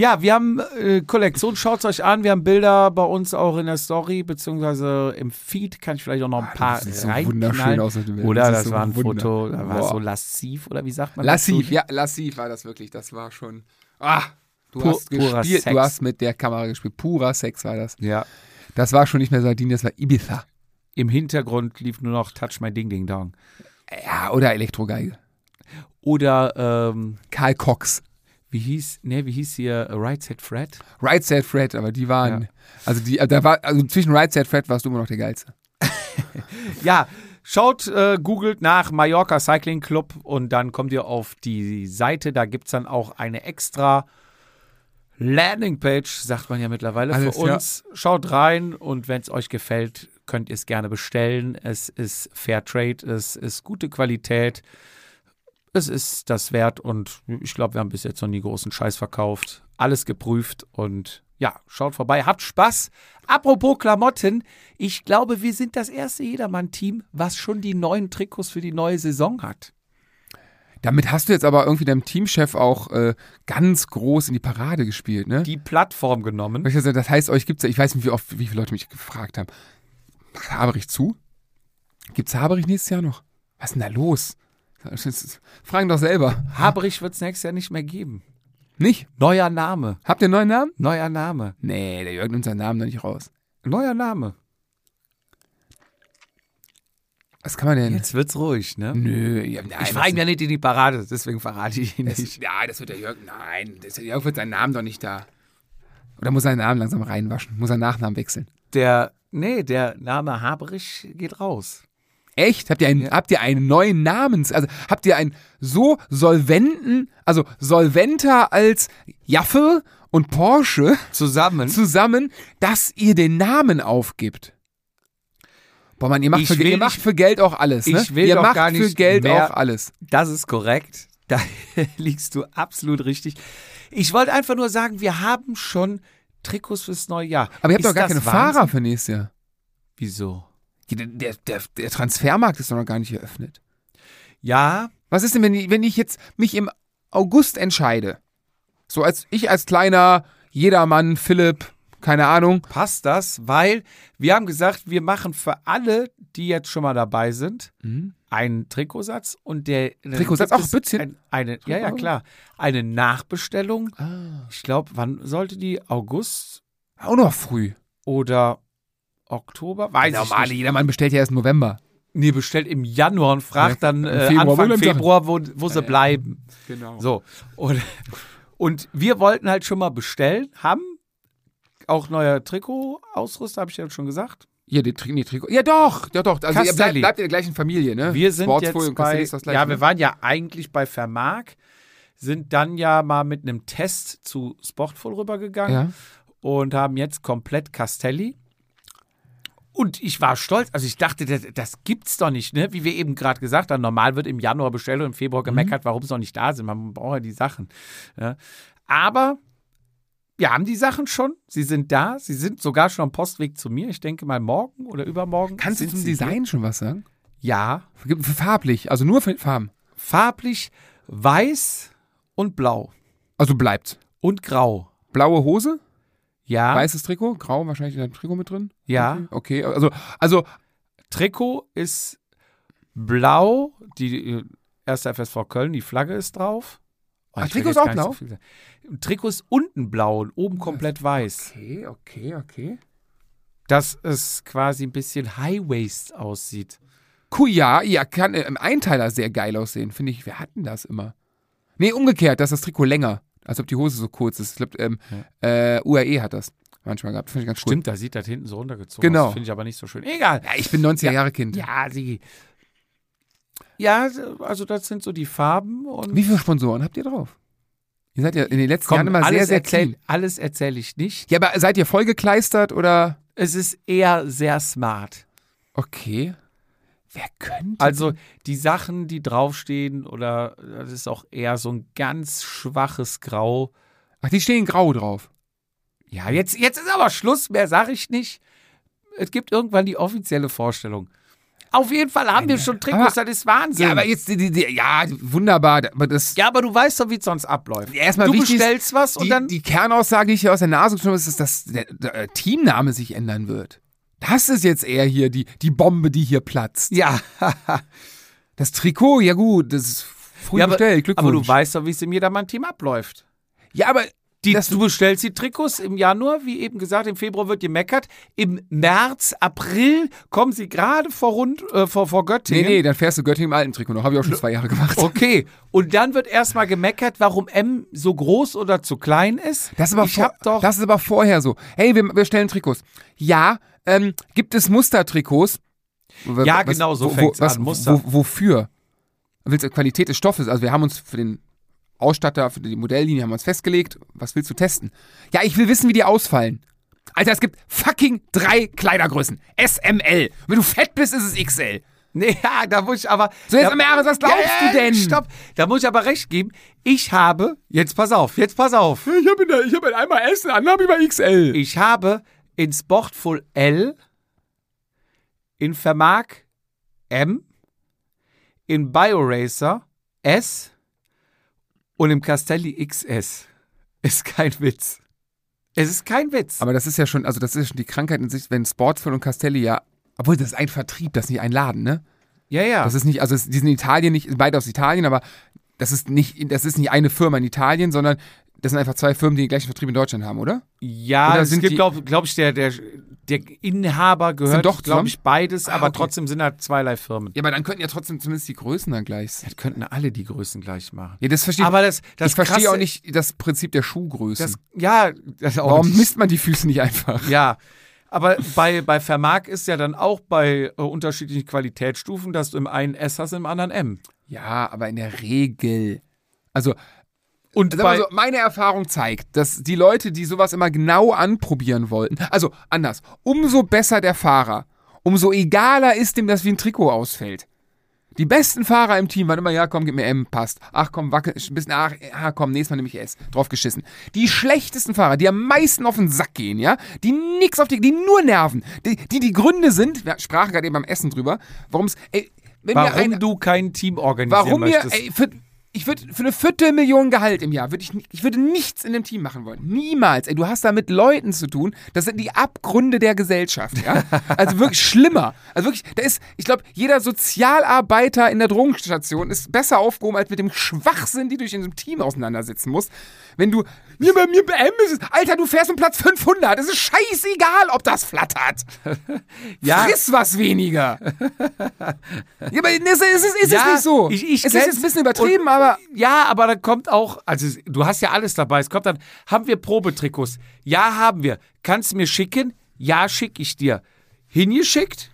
Ja, wir haben äh, Kollektion, schaut es euch an. Wir haben Bilder bei uns auch in der Story, beziehungsweise im Feed kann ich vielleicht auch noch ein paar Ah, Das sieht so reinknallen. wunderschön aus. mit dem. Oder ist das, so war ein wunder- Foto, da war Boah. so lassiv, oder wie sagt man Lassiv, dazu? ja, lassiv war das wirklich. Das war schon. Ah, du Pur- hast gespielt, du hast mit der Kamera gespielt. Purer Sex war das. Ja. Das war schon nicht mehr Sardinien, das war Ibiza. Im Hintergrund lief nur noch Touch My Ding Ding Dong. Ja, oder Elektrogeige. Oder, ähm, Karl Cox. Wie hieß, ne, wie hieß hier Right Set Fred? Right Set Fred, aber die waren. Ja. Also die, da war, also zwischen Right Set Fred warst du immer noch der geilste. (laughs) Ja, schaut, äh, googelt nach Mallorca Cycling Club und dann kommt ihr auf die Seite. Da gibt es dann auch eine extra Landingpage, sagt man ja mittlerweile, Alles, für uns. Schaut rein und wenn es euch gefällt, könnt ihr es gerne bestellen. Es ist Fair Trade, es ist gute Qualität. Es ist das wert und ich glaube, wir haben bis jetzt noch nie großen Scheiß verkauft. Alles geprüft und ja, schaut vorbei, habt Spaß. Apropos Klamotten, ich glaube, wir sind das erste Jedermann-Team, was schon die neuen Trikots für die neue Saison hat. Damit hast du jetzt aber irgendwie deinem Teamchef auch äh, ganz groß in die Parade gespielt, ne? Die Plattform genommen. Das heißt, euch gibt's ja, ich weiß nicht, wie oft, wie viele Leute mich gefragt haben. Macht Haberich zu? Gibt's Haberich nächstes Jahr noch? Was ist denn da los? (laughs) Fragen doch selber. Haberich wird es nächstes Jahr nicht mehr geben. Nicht? Neuer Name. Habt ihr einen neuen Namen? Neuer Name. Nee, der Jürgen nimmt seinen Namen noch nicht raus. Neuer Name. Was kann man denn? Jetzt wird's ruhig, ne? Nö, ja, nein, ich frage ihn ja nicht in die Parade, deswegen verrate ich ihn das, nicht. Ja, das wird der Jürgen. Nein, das, der Jürgen wird seinen Namen doch nicht da. Oder muss seinen Namen langsam reinwaschen? Muss seinen Nachnamen wechseln? Der, nee, der Name Haberich geht raus. Echt? Habt ihr einen, habt ihr einen neuen Namens? Also habt ihr einen so solventen, also solventer als Jaffe und Porsche Zusammen. zusammen, dass ihr den Namen aufgibt? Boah, Mann, ihr macht, Ich für, will ihr macht für Geld auch alles, ne? ich will ihr doch macht gar für nicht Geld mehr- auch alles. Das ist korrekt. (laughs) Da liegst du absolut richtig. Ich wollte einfach nur sagen, wir haben schon Trikots fürs neue Jahr. Aber ihr habt Ist doch gar keine Wahnsinn? Fahrer für nächstes Jahr. Wieso? Der, der, der, Transfermarkt ist doch noch gar nicht eröffnet. Ja, Was ist denn, wenn ich, wenn ich jetzt mich im August entscheide? So als ich als kleiner Jedermann, Philipp, keine Ahnung. passt das, weil wir haben gesagt, wir machen für alle, die jetzt schon mal dabei sind, einen Trikotsatz und der Trikotsatz, auch Bützchen? Ein, eine, ja, ja, klar. Eine Nachbestellung. Ich glaube, wann sollte die? August Auch noch früh. oder Oktober? Weiß Der ich normale nicht. Jedermann bestellt ja erst im November. Nee, bestellt im Januar und fragt Ja, dann äh, Februar, wo Anfang sie? Februar, wo, wo sie bleiben. Genau. So. Und, und wir wollten halt schon mal bestellen, haben auch neuer Trikot-Ausrüster, habe ich ja schon gesagt. Ja, die, Tri- Trikot. Ja, doch, ja, doch. Also ihr bleibt, bleibt in der gleichen Familie, ne? Wir sind Sportsfolie jetzt und bei, ist das gleiche. ja, wir ne? waren ja eigentlich bei Vermark, sind dann ja mal mit einem Test zu Sportful rübergegangen ja. und haben jetzt komplett Castelli. Und ich war stolz, also ich dachte, das, das gibt's doch nicht, ne? Wie wir eben gerade gesagt haben, normal wird im Januar bestellt und im Februar gemeckert, warum es noch nicht da sind. Man braucht ja die Sachen. Ja. Aber wir haben die Sachen schon, sie sind da, sie sind sogar schon am Postweg zu mir. Ich denke mal morgen oder übermorgen. Kannst du zum Design schon was sagen? Ja, farblich, also nur für Farben. farblich weiß und blau Also bleibt. und grau. Blaue Hose, Ja, weißes Trikot, grau wahrscheinlich in deinem Trikot mit drin. ja. Okay, also, also Trikot ist blau, die äh, erste FSV Köln, die Flagge ist drauf. Oh, will Trikot ist auch blau? sagen. Trikot ist unten blau und oben komplett weiß. Okay, okay, okay. Dass es quasi ein bisschen High-Waist aussieht. Cool, ja, ja, kann äh, im Einteiler sehr geil aussehen, finde ich. Wir hatten das immer. Nee, umgekehrt, dass das Trikot länger, als ob die Hose so kurz ist. Ich glaube, ähm, äh, UAE hat das manchmal gehabt. Finde ich ganz cool. Stimmt, da sieht das hinten so runtergezogen Genau. Finde ich aber nicht so schön. Egal. Ja, ich bin 90er Jahre Kind. Ja, sie. Ja, also das sind so die Farben und Wie viele Sponsoren habt ihr drauf? Ihr seid ja in den letzten Komm, Jahren immer sehr, sehr erzähl, clean. alles erzähle ich nicht. Ja, aber seid ihr vollgekleistert oder? Es ist eher sehr smart. Okay. Wer könnte? Also die Sachen, die draufstehen, oder das ist auch eher so ein ganz schwaches Grau. Ach, die stehen grau drauf. Ja, jetzt, jetzt ist aber Schluss, mehr sage ich nicht. Es gibt irgendwann die offizielle Vorstellung. Auf jeden Fall haben wir schon Trikots, das ist Wahnsinn. Ja, aber jetzt, die, die, die, ja, wunderbar. Aber das, Ja, aber du weißt doch, wie es sonst abläuft. Erstmal du ist, bestellst was und die, dann. die Kernaussage, die ich hier aus der Nase genommen habe, ist, dass der, der äh, Teamname sich ändern wird. Das ist jetzt eher hier die, die Bombe, die hier platzt. ja, (laughs) Das Trikot, ja gut, das ist früh ja aber, bestellt. Glückwunsch. aber du weißt doch, wie es im Jedermann-Team abläuft. Ja, aber Die, Das- du bestellst die Trikots im Januar, wie eben gesagt, im Februar wird gemeckert. Im März, April kommen sie gerade vor, rund, äh, vor, vor nee, Göttingen. nee, dann fährst du Göttingen im alten Trikot noch. Habe ich auch schon zwei Jahre gemacht. Okay, und dann wird erstmal gemeckert, warum M so groß oder zu klein ist. Das ist aber, ich vor, doch. das ist aber vorher so. Hey, wir, wir stellen Trikots. Ja, ähm, gibt es Mustertrikots? Ja, genau, so wo, was, an, Muster. Wo, wofür? Willst du Qualität des Stoffes? Also wir haben uns für den Ausstatter, für die Modelllinie haben wir uns festgelegt. Was willst du testen? Ja, ich will wissen, wie die ausfallen. Alter, es gibt fucking drei Kleidergrößen. SML. Wenn du fett bist, ist es XL. (laughs) nee, ja, da muss ich aber. So, jetzt da, am Ernst, was glaubst Ja, du denn? Stopp, da muss ich aber recht geben. Ich habe, jetzt pass auf, jetzt pass auf. Ich habe in, der- ich hab in einmal S, dann habe ich mal XL. Ich habe in Sportful L, in Vermark M, in BioRacer S und im Castelli XS. Ist kein Witz. Es ist kein Witz. Aber das ist ja schon, also das ist schon die Krankheit in sich, wenn Sportsful und Castelli ja, obwohl das ist ein Vertrieb, das ist nicht ein Laden, ne? ja, ja. Das ist nicht, also es, die sind in Italien nicht, beide aus Italien, aber das ist nicht, das ist nicht eine Firma in Italien, sondern das sind einfach zwei Firmen, die den gleichen Vertrieb in Deutschland haben, oder? ja, oder es sind gibt, glaube glaub ich, der, der, der Inhaber gehört, doch glaube ich, beides, Ah, aber okay. trotzdem sind halt zweierlei Firmen. Ja, aber dann könnten ja trotzdem zumindest die Größen dann gleich sein. Das könnten alle die Größen gleich machen. Ja, das verstehe Aber das, das ich verstehe auch nicht das Prinzip der Schuhgrößen. Das, ja, das Warum misst man die Füße nicht einfach? Ja, aber bei, bei Vermark ist ja dann auch bei äh, unterschiedlichen Qualitätsstufen, dass du im einen S hast, im anderen M. Ja, aber in der Regel. Also, Und Sag bei, mal so, meine Erfahrung zeigt, dass die Leute, die sowas immer genau anprobieren wollten, also anders, umso besser der Fahrer, umso egaler ist ihm das, wie ein Trikot ausfällt. Die besten Fahrer im Team waren immer, ja komm, gib mir M, passt. Ach komm, wackel, ein bisschen, ach, ah, komm, nächstes Mal nehme ich S. Drauf geschissen. Die schlechtesten Fahrer, die am meisten auf den Sack gehen, ja, die nix auf die, die nur nerven, die die, die Gründe sind, wir sprachen gerade eben beim Essen drüber, warum es, ey, wenn warum ein, du kein Team organisieren Warum möchtest. ey, für, ich würde für eine Viertelmillion Gehalt im Jahr, würde ich, ich würde nichts in dem Team machen wollen. Niemals. Ey, du hast da mit Leuten zu tun, das sind die Abgründe der Gesellschaft, ja? Also wirklich schlimmer. Also wirklich, da ist, ich glaube, jeder Sozialarbeiter in der Drogenstation ist besser aufgehoben, als mit dem Schwachsinn, die du dich in so einem Team auseinandersetzen musst. Wenn du, mir bei mir ist es, Alter, du fährst um Platz 500, es ist scheißegal, ob das flattert. (laughs) Ja. Friss was weniger. ja, aber es ist, ist, ist Ja, es nicht so. ich- ich es ist jetzt ein bisschen übertrieben, Und- aber Ja, aber dann kommt auch, also du hast ja alles dabei. Es kommt dann, haben wir Probetrikots? Ja, haben wir. Kannst du mir schicken? Ja, schick ich dir. Hingeschickt?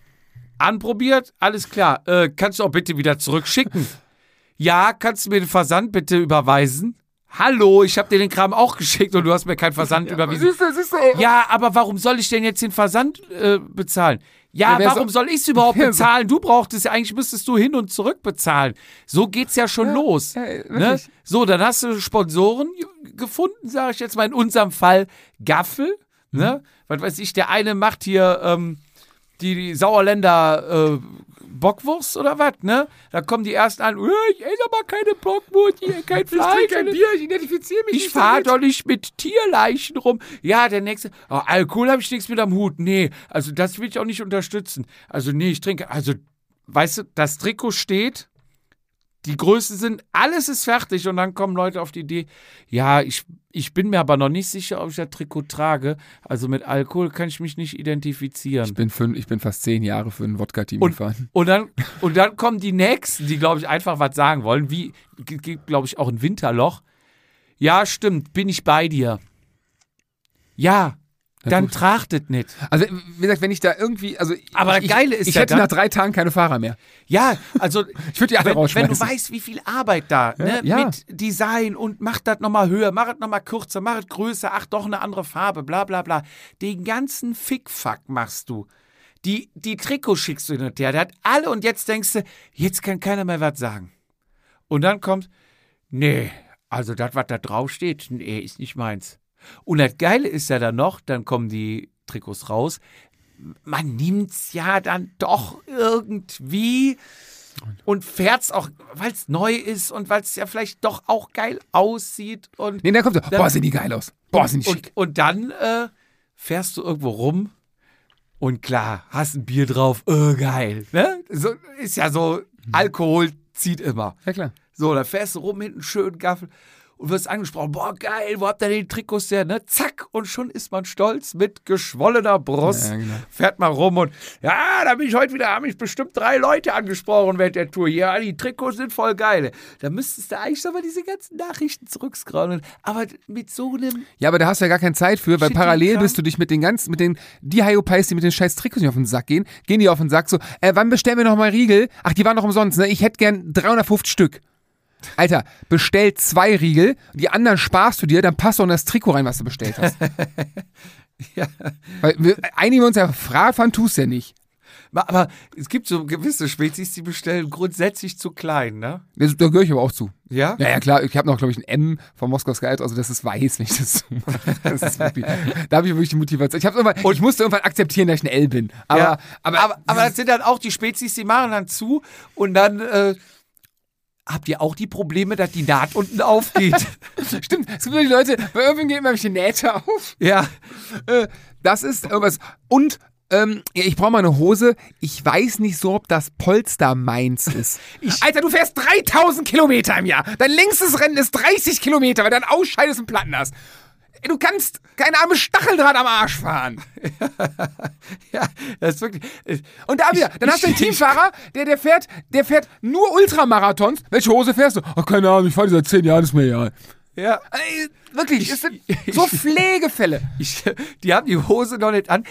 Anprobiert? Alles klar. Äh, kannst du auch bitte wieder zurückschicken? (laughs) Ja, kannst du mir den Versand bitte überweisen? Hallo, ich habe dir den Kram auch geschickt und du hast mir keinen Versand überwiesen. Siehst du, siehst du, Ja, aber warum soll ich denn jetzt den Versand äh, bezahlen? Ja, Ja, warum so- soll ich es überhaupt (laughs) bezahlen? Du brauchtest ja, eigentlich müsstest du hin und zurück bezahlen. So geht's ja schon los. ja, ne? wirklich. So, dann hast du Sponsoren gefunden, sage ich jetzt mal, in unserem Fall Gaffel. Mhm. Ne? Was weiß ich, der eine macht hier ähm, die, die Sauerländer äh, Bockwurst oder was, ne? Da kommen die ersten an, "Äh, ich esse aber keine Bockwurst, hier, (laughs) kein Fleisch. keine- ich identifiziere mich ich fahre doch nicht mit Tierleichen rum. Ja, der nächste. Oh, Alkohol habe ich nichts mit am Hut. Nee, also das will ich auch nicht unterstützen. Also nee, ich trinke. Also, weißt du, das Trikot steht, die Größen sind, alles ist fertig und dann kommen Leute auf die Idee, ja, ich, ich bin mir aber noch nicht sicher, ob ich das Trikot trage. Also mit Alkohol kann ich mich nicht identifizieren. Ich bin, fünf, ich bin fast zehn Jahre für ein Wodka-Team Und, gefahren. und, dann, und dann kommen die Nächsten, die, glaube ich, einfach was sagen wollen. Wie, gibt, glaube ich, auch ein Winterloch. Ja, stimmt, bin ich bei dir. Ja, dann trachtet nicht. Also, wie gesagt, wenn ich da irgendwie, also Aber ich, das Geile ist ich ja hätte dann- nach drei Tagen keine Fahrer mehr. Ja, also (laughs) Ich würde die alle wenn, wenn du weißt, wie viel Arbeit da, ne, ja. mit Design und mach das nochmal höher, mach es nochmal kürzer, mach es größer, ach doch eine andere Farbe, bla bla bla. Den ganzen Fickfuck machst du. Die, die Trikots schickst du hin und her, der hat alle und jetzt denkst du, jetzt kann keiner mehr was sagen. Und dann kommt, nee, also das, was da drauf steht, nee, ist nicht meins. Und das Geile ist ja dann noch, dann kommen die Trikots raus, man nimmt's ja dann doch irgendwie und fährt's auch, weil es neu ist und weil es ja vielleicht doch auch geil aussieht und Nee, dann kommt so, Dann- boah, sind die geil aus. Boah, sind die und, schick. und dann äh, fährst du irgendwo rum und klar, hast ein Bier drauf, äh, geil. Ne? So, ist ja so, Alkohol zieht immer. Ja, klar. So, da fährst du rum hinten schön Gaffel und wirst angesprochen, boah, geil, wo habt ihr denn die Trikots her? Ne? Zack, und schon ist man stolz mit geschwollener Brust. Ja, genau. Fährt mal rum und ja, da bin ich heute wieder, haben mich bestimmt drei Leute angesprochen während der Tour. Ja, die Trikots sind voll geil. Da müsstest du eigentlich nochmal diese ganzen Nachrichten zurückscrollen. Aber mit so einem Ja, aber da hast du ja gar keine Zeit für, weil parallel bist du dich mit den ganzen, mit den, die Hyopies, die mit den scheiß Trikots nicht auf den Sack gehen, gehen die auf den Sack so, äh, wann bestellen wir noch mal Riegel? Ach, die waren noch umsonst, ne? Ich hätte gern 350 Stück. Alter, bestell zwei Riegel, die anderen sparst du dir, dann passt doch in das Trikot rein, was du bestellt hast. (laughs) Ja. Weil wir einigen wir uns ja, Radfahren tust du ja nicht. Aber es gibt so gewisse Spezies, die bestellen grundsätzlich zu klein, ne? Das, da gehöre ich aber auch zu. Ja? Ja, ja, klar, ich habe noch, glaube ich, ein M von Moskau Sky, also das ist weiß, wenn ich das so mache. Das ist wirklich, da habe ich wirklich die Motivation. Ich, irgendwann, ich musste irgendwann akzeptieren, dass ich ein L bin. Aber, ja. aber, aber, aber das sind dann auch die Spezies, die machen dann zu und dann, äh, habt ihr auch die Probleme, dass die Naht unten aufgeht? (laughs) Stimmt, es gibt die Leute, bei irgendwen gehen immer die Nähte auf. ja. Äh, das ist irgendwas. Und ähm, ich brauche mal eine Hose. Ich weiß nicht so, ob das Polster meins ist. (laughs) Alter, du fährst 3000 Kilometer im Jahr. Dein längstes Rennen ist 30 Kilometer, weil du einen ausscheidest und Platten hast. Ey, Du kannst keine arme Stacheldraht am Arsch fahren. (laughs) Ja, das ist wirklich. äh, Und da wieder, dann hast du einen Teamfahrer, der, der fährt, der fährt nur Ultramarathons. Welche Hose fährst du? Ach, keine Ahnung, ich fahre die seit 10 Jahren, ist mir egal. Ja. Ey, wirklich, es sind (laughs) so Pflegefälle. Ich, die haben die Hose noch nicht an.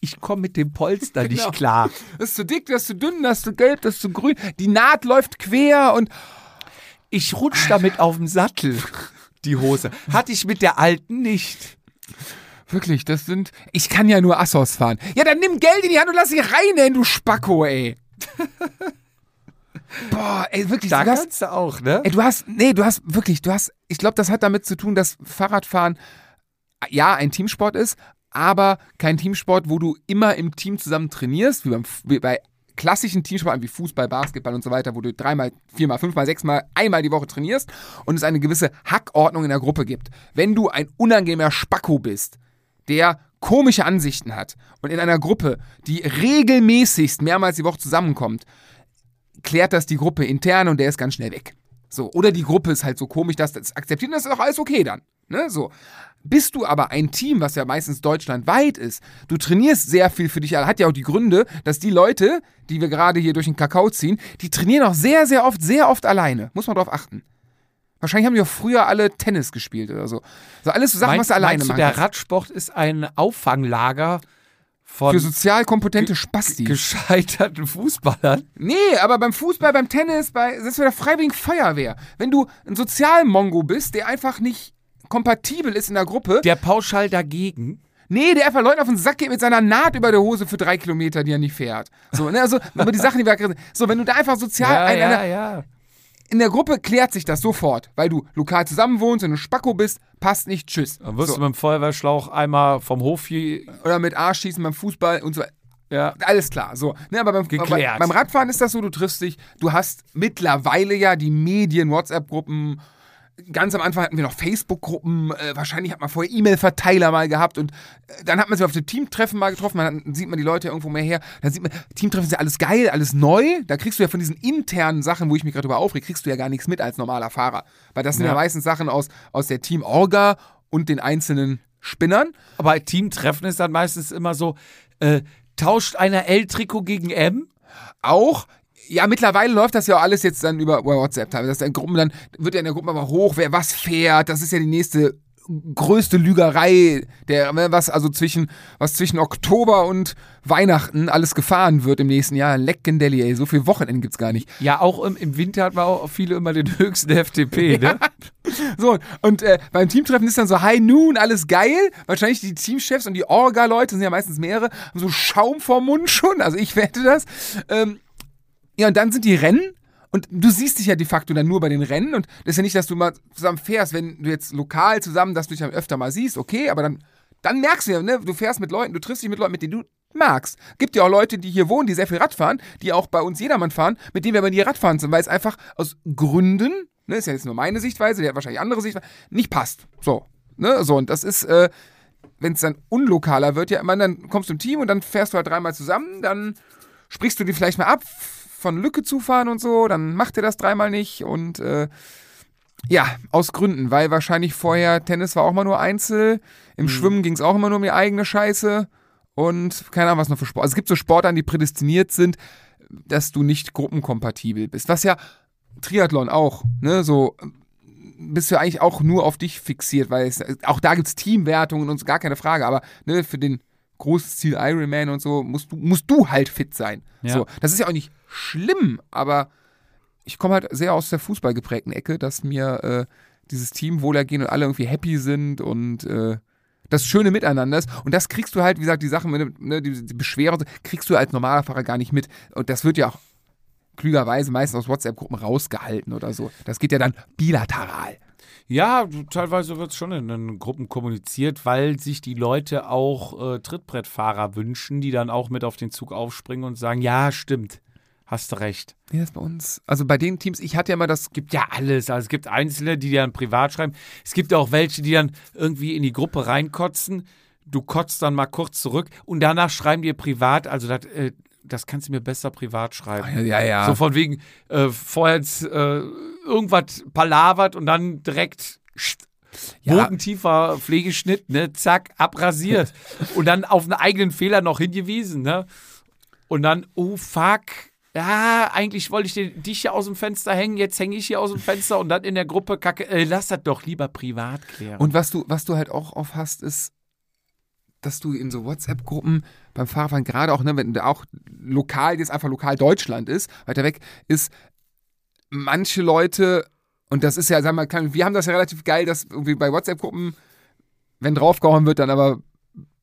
Ich komme mit dem Polster Genau. nicht klar. Das ist zu dick, das ist zu dünn, das ist zu gelb, das ist zu grün. Die Naht läuft quer und Ich rutsch damit auf dem Sattel. Die Hose. Hatte ich mit der alten nicht. Wirklich, das sind. Ich kann ja nur Assos fahren. Ja, dann nimm Geld in die Hand und lass sie rein, du Spacko, ey. (laughs) Boah, ey, wirklich, Da du hast, kannst du auch, ne? ey, du hast, nee, du hast wirklich, du hast, ich glaube, das hat damit zu tun, dass Fahrradfahren ja ein Teamsport ist, aber kein Teamsport, wo du immer im Team zusammen trainierst, wie, beim, wie bei klassischen Teamsportarten wie Fußball, Basketball und so weiter, wo du dreimal, viermal, fünfmal, sechsmal, einmal die Woche trainierst und es eine gewisse Hackordnung in der Gruppe gibt. Wenn du ein unangenehmer Spacko bist, der komische Ansichten hat und in einer Gruppe, die regelmäßigst mehrmals die Woche zusammenkommt, klärt das die Gruppe intern und der ist ganz schnell weg. So, oder die Gruppe ist halt so komisch, dass das akzeptiert und das ist auch alles okay dann. Ne? So. Bist du aber ein Team, was ja meistens deutschlandweit ist, du trainierst sehr viel für dich, hat ja auch die Gründe, dass die Leute, die wir gerade hier durch den Kakao ziehen, die trainieren auch sehr, sehr oft, sehr oft alleine. Muss man drauf achten. Wahrscheinlich haben die auch früher alle Tennis gespielt oder so. So alles so Sachen, Mein- was du alleine meinst du, machen der. Radsport ist ein Auffanglager von Für sozial kompetente Spastis. gescheiterten Fußballern? Nee, aber beim Fußball, beim Tennis, bei selbst bei der Freiwilligen Feuerwehr, wenn du ein Sozialmongo bist, der einfach nicht kompatibel ist in der Gruppe, Der pauschal dagegen. nee, der einfach Leuten auf den Sack geht mit seiner Naht über der Hose für drei Kilometer, die er nicht fährt. So, ne, also (laughs) über die Sachen, die wir gerade So, wenn du da einfach sozial ein, einer, ja. in der Gruppe klärt sich das sofort, weil du lokal zusammen wohnst und ein Spacko bist, passt nicht, tschüss. Dann wirst So. du mit dem Feuerwehrschlauch einmal vom Hof hier. Oder mit Arschschießen beim Fußball und so. Ja. Alles klar, so. Ne, aber beim, Geklärt. aber beim Radfahren ist das so, du triffst dich, du hast mittlerweile ja die Medien, WhatsApp-Gruppen, ganz am Anfang hatten wir noch Facebook-Gruppen, äh, wahrscheinlich hat man vorher E-Mail-Verteiler mal gehabt und äh, dann hat man sich auf dem Teamtreffen mal getroffen, dann sieht man die Leute irgendwo mehr her, dann sieht man, Teamtreffen ist ja alles geil, alles neu, da kriegst du ja von diesen internen Sachen, wo ich mich gerade drüber aufrege, kriegst du ja gar nichts mit als normaler Fahrer, weil das sind ja, Ja. meistens Sachen aus, aus der Team-Orga und den einzelnen Spinnern. Aber Teamtreffen ist dann meistens immer so, äh, tauscht einer L-Trikot gegen M? auch. Ja, mittlerweile läuft das ja auch alles jetzt dann über WhatsApp. Das ist in Gruppen, dann wird ja in der Gruppe aber hoch, wer was fährt. Das ist ja die nächste größte Lügerei, der, ne, was also zwischen, was zwischen Oktober und Weihnachten alles gefahren wird im nächsten Jahr. Leckendelli, ey, so viel Wochenenden gibt's gar nicht. Ja, auch im, im Winter hat man auch viele immer den höchsten FTP, (laughs) ne? So, und äh, beim Teamtreffen ist dann so High Noon, alles geil. Wahrscheinlich die Teamchefs und die Orga-Leute, sind ja meistens mehrere, haben so Schaum vorm Mund schon. Also ich wette das. Ähm, ja, und dann sind die Rennen. Und du siehst dich ja de facto dann nur bei den Rennen. Und das ist ja nicht, dass du mal zusammen fährst, wenn du jetzt lokal zusammen, dass du dich dann öfter mal siehst, okay, aber dann, dann merkst du ja, ne, du fährst mit Leuten, du triffst dich mit Leuten, mit denen du magst. Gibt ja auch Leute, die hier wohnen, die sehr viel Rad fahren, die auch bei uns jedermann fahren, mit denen wir aber nie Radfahren sind, weil es einfach aus Gründen, ne, ist ja jetzt nur meine Sichtweise, der hat wahrscheinlich andere Sichtweise, nicht passt. So, ne, so, und das ist, äh, wenn es dann unlokaler wird, ja, immer, dann kommst du im Team und dann fährst du halt dreimal zusammen, dann sprichst du die vielleicht mal ab, von Lücke zufahren und so, dann macht er das dreimal nicht und äh, ja, aus Gründen, weil wahrscheinlich vorher Tennis war auch mal nur Einzel, im Schwimmen ging es auch immer nur um die eigene Scheiße und keine Ahnung, was noch für Sport. Also es gibt so Sportarten, die prädestiniert sind, dass du nicht gruppenkompatibel bist. Was ja Triathlon auch, ne, so bist du eigentlich auch nur auf dich fixiert, weil es, auch da gibt es Teamwertungen und so, gar keine Frage, aber ne, für den großes Ziel Ironman und so musst du, musst du halt fit sein. Ja. So, das ist ja auch nicht schlimm, aber ich komme halt sehr aus der Fußball geprägten Ecke, dass mir äh, dieses Teamwohlergehen und alle irgendwie happy sind und äh, das schöne Miteinander ist. Und das kriegst du halt, wie gesagt, die Sachen, mit, ne, die, die Beschwerden, kriegst du als normaler Fahrer gar nicht mit. Und das wird ja auch klügerweise meistens aus WhatsApp-Gruppen rausgehalten oder so. Das geht ja dann bilateral. Ja, teilweise wird es schon in den Gruppen kommuniziert, weil sich die Leute auch äh, Trittbrettfahrer wünschen, die dann auch mit auf den Zug aufspringen und sagen, ja, stimmt. Hast du recht. Nee, das ist bei uns. Also bei den Teams, ich hatte ja immer das. gibt ja alles. Also es gibt Einzelne, die dann privat schreiben. Es gibt auch welche, die dann irgendwie in die Gruppe reinkotzen. Du kotzt dann mal kurz zurück und danach schreiben dir privat. Also das, äh, das kannst du mir besser privat schreiben. Ja, ja. So von wegen äh, vorher äh, irgendwas palavert und dann direkt Ja. bodentiefer Pflegeschnitt, ne, zack, abrasiert. (laughs) und dann auf einen eigenen Fehler noch hingewiesen, ne? Und dann, oh fuck, ja, eigentlich wollte ich den, dich hier aus dem Fenster hängen, jetzt hänge ich hier aus dem Fenster und dann in der Gruppe kacke, äh, lass das doch lieber privat klären. Und was du, was du halt auch oft hast, ist, dass du in so WhatsApp-Gruppen beim Fahrradfahren, gerade auch, ne, wenn auch lokal, jetzt einfach lokal Deutschland ist, weiter weg, ist manche Leute, und das ist ja, sagen wir mal, wir haben das ja relativ geil, dass irgendwie bei WhatsApp-Gruppen, wenn draufgehauen wird, dann aber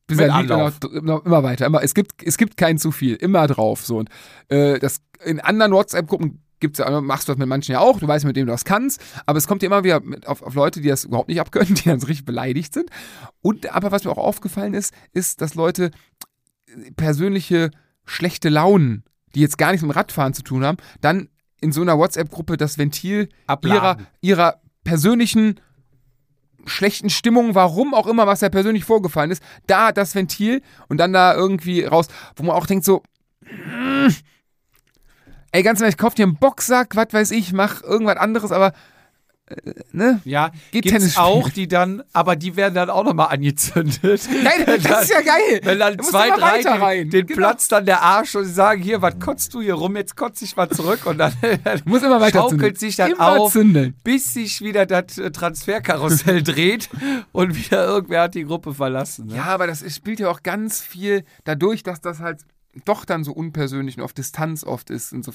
bis er liegt, noch, noch immer weiter. Immer, es, gibt, es gibt kein zu viel, immer drauf. So. Und, äh, das, in anderen WhatsApp-Gruppen gibt's ja, machst du das mit manchen ja auch, du weißt, mit dem du das kannst, aber es kommt ja immer wieder mit, auf, auf Leute, die das überhaupt nicht abkönnen, die dann so richtig beleidigt sind. Und aber was mir auch aufgefallen ist, ist, dass Leute persönliche schlechte Launen, die jetzt gar nichts mit Radfahren zu tun haben, dann in so einer WhatsApp-Gruppe das Ventil ihrer, Abladen. ihrer persönlichen schlechten Stimmung, warum auch immer, was da persönlich vorgefallen ist, da das Ventil und dann da irgendwie raus, wo man auch denkt so, mm, ey, ganz ehrlich, kauf dir einen Boxsack, was weiß ich, mach irgendwas anderes, aber ne? Ja, Geht gibt's Tennis auch, spielen. die dann, aber die werden dann auch nochmal angezündet. (laughs) Nein, das ist ja geil. Wenn dann Da zwei, drei den, rein. den Genau. platzt dann der Arsch und sie sagen, hier, was kotzt du hier rum, jetzt kotzt ich mal zurück und dann (laughs) Muss immer weiter schaukelt zündeln. sich dann Immer auf, zündeln. bis sich wieder das äh, Transferkarussell (laughs) dreht und wieder irgendwer hat die Gruppe verlassen. Ne? Ja, aber das ist- spielt ja auch ganz viel dadurch, dass das halt doch dann so unpersönlich und auf Distanz oft ist. Und so,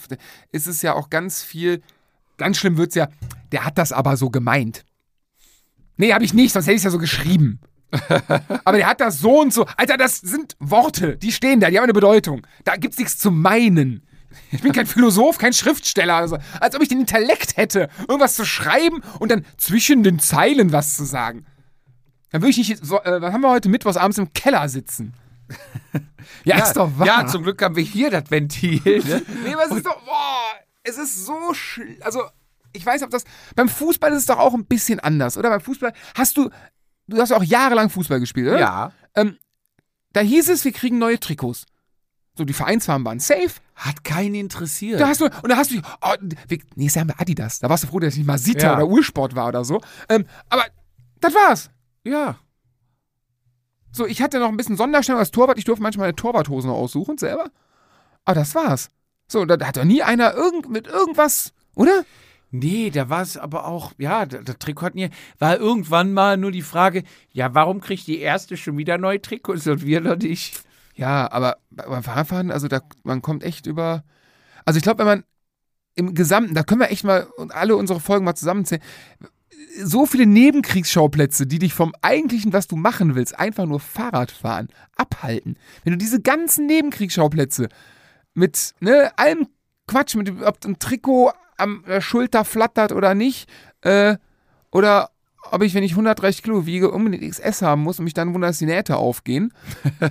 ist es ja auch ganz viel, ganz schlimm wird es ja, der hat das aber so gemeint. Nee, habe ich nicht, sonst hätte ich es ja so geschrieben. (laughs) aber der hat das so und so. Alter, das sind Worte, die stehen da, die haben eine Bedeutung. Da gibt's nichts zu meinen. Ich bin kein (laughs) Philosoph, kein Schriftsteller. Also, als ob ich den Intellekt hätte, irgendwas zu schreiben und dann zwischen den Zeilen was zu sagen. Dann würde ich nicht, so, äh, was haben wir heute Mittwochs abends im Keller sitzen? (laughs) Ja, ist doch wahr. ja, zum Glück haben wir hier das Ventil. Ne? nee, es ist doch, boah, es ist so schl Also, ich weiß, ob das, beim Fußball ist es doch auch ein bisschen anders, oder? Beim Fußball hast du, du hast ja auch jahrelang Fußball gespielt, oder? Ja. Da hieß es, wir kriegen neue Trikots. So, die Vereinsfarben waren safe. Hat keinen interessiert. Da hast du, und da hast du, oh, wir, nächstes Jahr haben wir Adidas. Da warst du froh, dass es nicht mal Sita Ja. oder Ursport war oder so. Ähm, aber das war's. ja. So, ich hatte noch ein bisschen Sonderstellung als Torwart. Ich durfte manchmal meine Torwarthosen aussuchen selber. Aber das war's. So, da, da hat doch nie einer irgend, mit irgendwas, oder? Nee, da war es aber auch, ja, der, der Trikot hat nie, war irgendwann mal nur die Frage, ja, warum kriegt die erste schon wieder neue Trikots und wir noch nicht? Ja, aber bei- beim Fahrradfahren, also da, man kommt echt über. Also ich glaube, wenn man im Gesamten, da können wir echt mal und alle unsere Folgen mal zusammenzählen. So viele Nebenkriegsschauplätze, die dich vom eigentlichen, was du machen willst, einfach nur Fahrradfahren, abhalten. Wenn du diese ganzen Nebenkriegsschauplätze mit ne, allem Quatsch, mit ob ein Trikot am äh, Schulter flattert oder nicht, äh, oder ob ich, wenn ich 130 Kilo wiege, unbedingt XS haben muss und mich dann wundert, dass die Nähte aufgehen.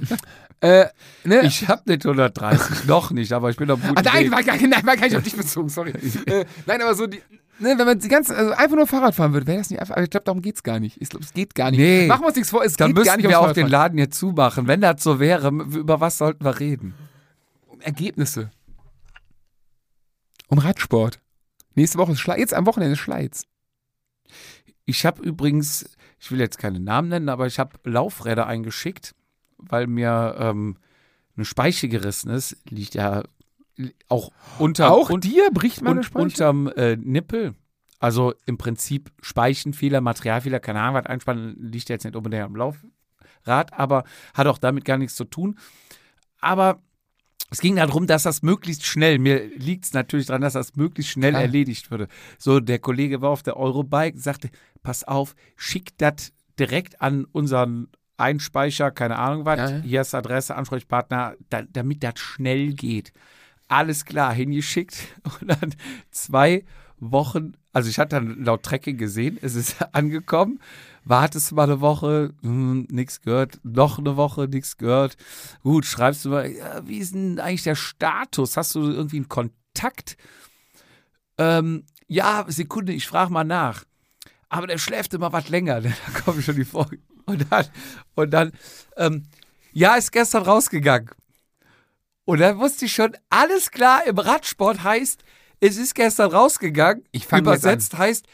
(laughs) äh, ne? Ich hab nicht 130, noch nicht, aber ich bin auf gutem Ah, nein, Weg. war gar, nein, war gar nicht auf dich bezogen, sorry. (laughs) äh, nein, aber so, die, ne, wenn man die ganze, also einfach nur Fahrrad fahren würde, wäre das nicht einfach, aber ich glaube, darum geht's gar nicht. Ich glaube, es geht gar nicht. Nee. Machen wir uns nichts vor, es Dann geht gar nicht wir ums auch den. Laden jetzt zumachen. Wenn das so wäre, über was sollten wir reden? Um Ergebnisse. Um Radsport. Nächste Woche ist Schleiz, jetzt am Wochenende ist Schleiz. Ich habe übrigens, ich will jetzt keine Namen nennen, aber ich habe Laufräder eingeschickt, weil mir ähm, eine Speiche gerissen ist. Liegt ja auch unter, Auch un- dir bricht meine und, Speiche? unterm äh, Nippel. Also im Prinzip Speichenfehler, Materialfehler, keine Ahnung, was einspannen, liegt jetzt nicht unbedingt am Laufrad, aber hat auch damit gar nichts zu tun. Aber es ging darum, dass das möglichst schnell, mir liegt es natürlich daran, dass das möglichst schnell Klar. erledigt würde. So, der Kollege war auf der Eurobike, sagte, pass auf, schick das direkt an unseren Einspeicher, keine Ahnung was, Ja, ja. hier ist Adresse, Ansprechpartner, da, damit das schnell geht. Alles klar, hingeschickt (laughs) und dann zwei Wochen, also ich hatte dann laut Tracking gesehen, es ist (laughs) angekommen, wartest mal eine Woche, hm, nichts gehört, noch eine Woche, nichts gehört. Gut, schreibst du mal, ja, wie ist denn eigentlich der Status? Hast du irgendwie einen Kontakt Takt. Ähm, ja, Sekunde, ich frage mal nach. Aber der schläft immer was länger. (laughs) Da kommen schon die Folgen. Und dann, und dann ähm, ja, ist gestern rausgegangen. Und dann wusste ich schon, alles klar, im Radsport heißt, es ist gestern rausgegangen. Ich Übersetzt heißt,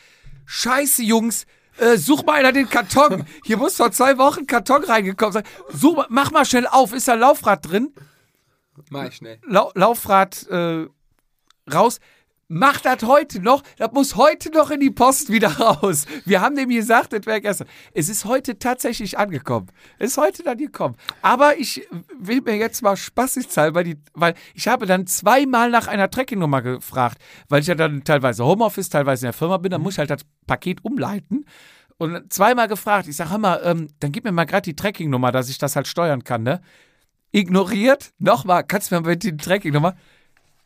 scheiße, Jungs, äh, such mal einer den Karton. Hier muss vor zwei Wochen Karton reingekommen sein. Such, mal- mach mal schnell auf. Ist da Laufrad drin? Mach ich schnell. Lau Laufrad äh, raus. Mach das heute noch. Das muss heute noch in die Post wieder raus. Wir haben dem gesagt, das wäre gestern. Es ist heute tatsächlich angekommen. Es ist heute dann gekommen. Aber ich will mir jetzt mal spaßig zahlen, weil, die, weil ich habe dann zweimal nach einer Tracking-Nummer gefragt, weil ich ja dann teilweise Homeoffice, teilweise in der Firma bin. Dann muss ich halt das Paket umleiten. Und zweimal gefragt. Ich sage, hör mal, ähm, dann gib mir mal gerade die Tracking-Nummer, dass ich das halt steuern kann, ne? Ignoriert. Nochmal, kannst du mir mal die Tracking-Nummer?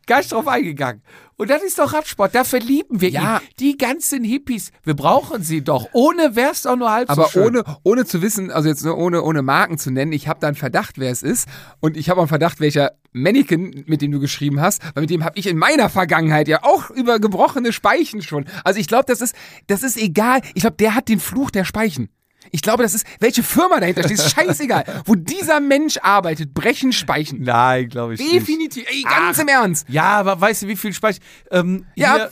Gar nicht drauf eingegangen. Und das ist doch Radsport. Da verlieben wir Ja. ihn. Die ganzen Hippies, wir brauchen sie doch. Ohne wär's doch nur halb Aber so schön. ohne, ohne zu wissen, also jetzt nur ohne, ohne Marken zu nennen, ich habe da einen Verdacht, wer es ist. Und ich habe auch einen Verdacht, welcher Mannequin, mit dem du geschrieben hast, weil mit dem habe ich in meiner Vergangenheit ja auch über gebrochene Speichen schon. Also ich glaube, das ist, das ist egal. Ich glaube, der hat den Fluch der Speichen. Ich glaube, das ist, welche Firma dahinter steht, ist scheißegal. (laughs) Wo dieser Mensch arbeitet, brechen Speichen. Nein, glaube ich nicht. Definitiv. Ey, ganz Ach. im Ernst. Ja, aber weißt du, wie viel Speicher? Ähm, Ja,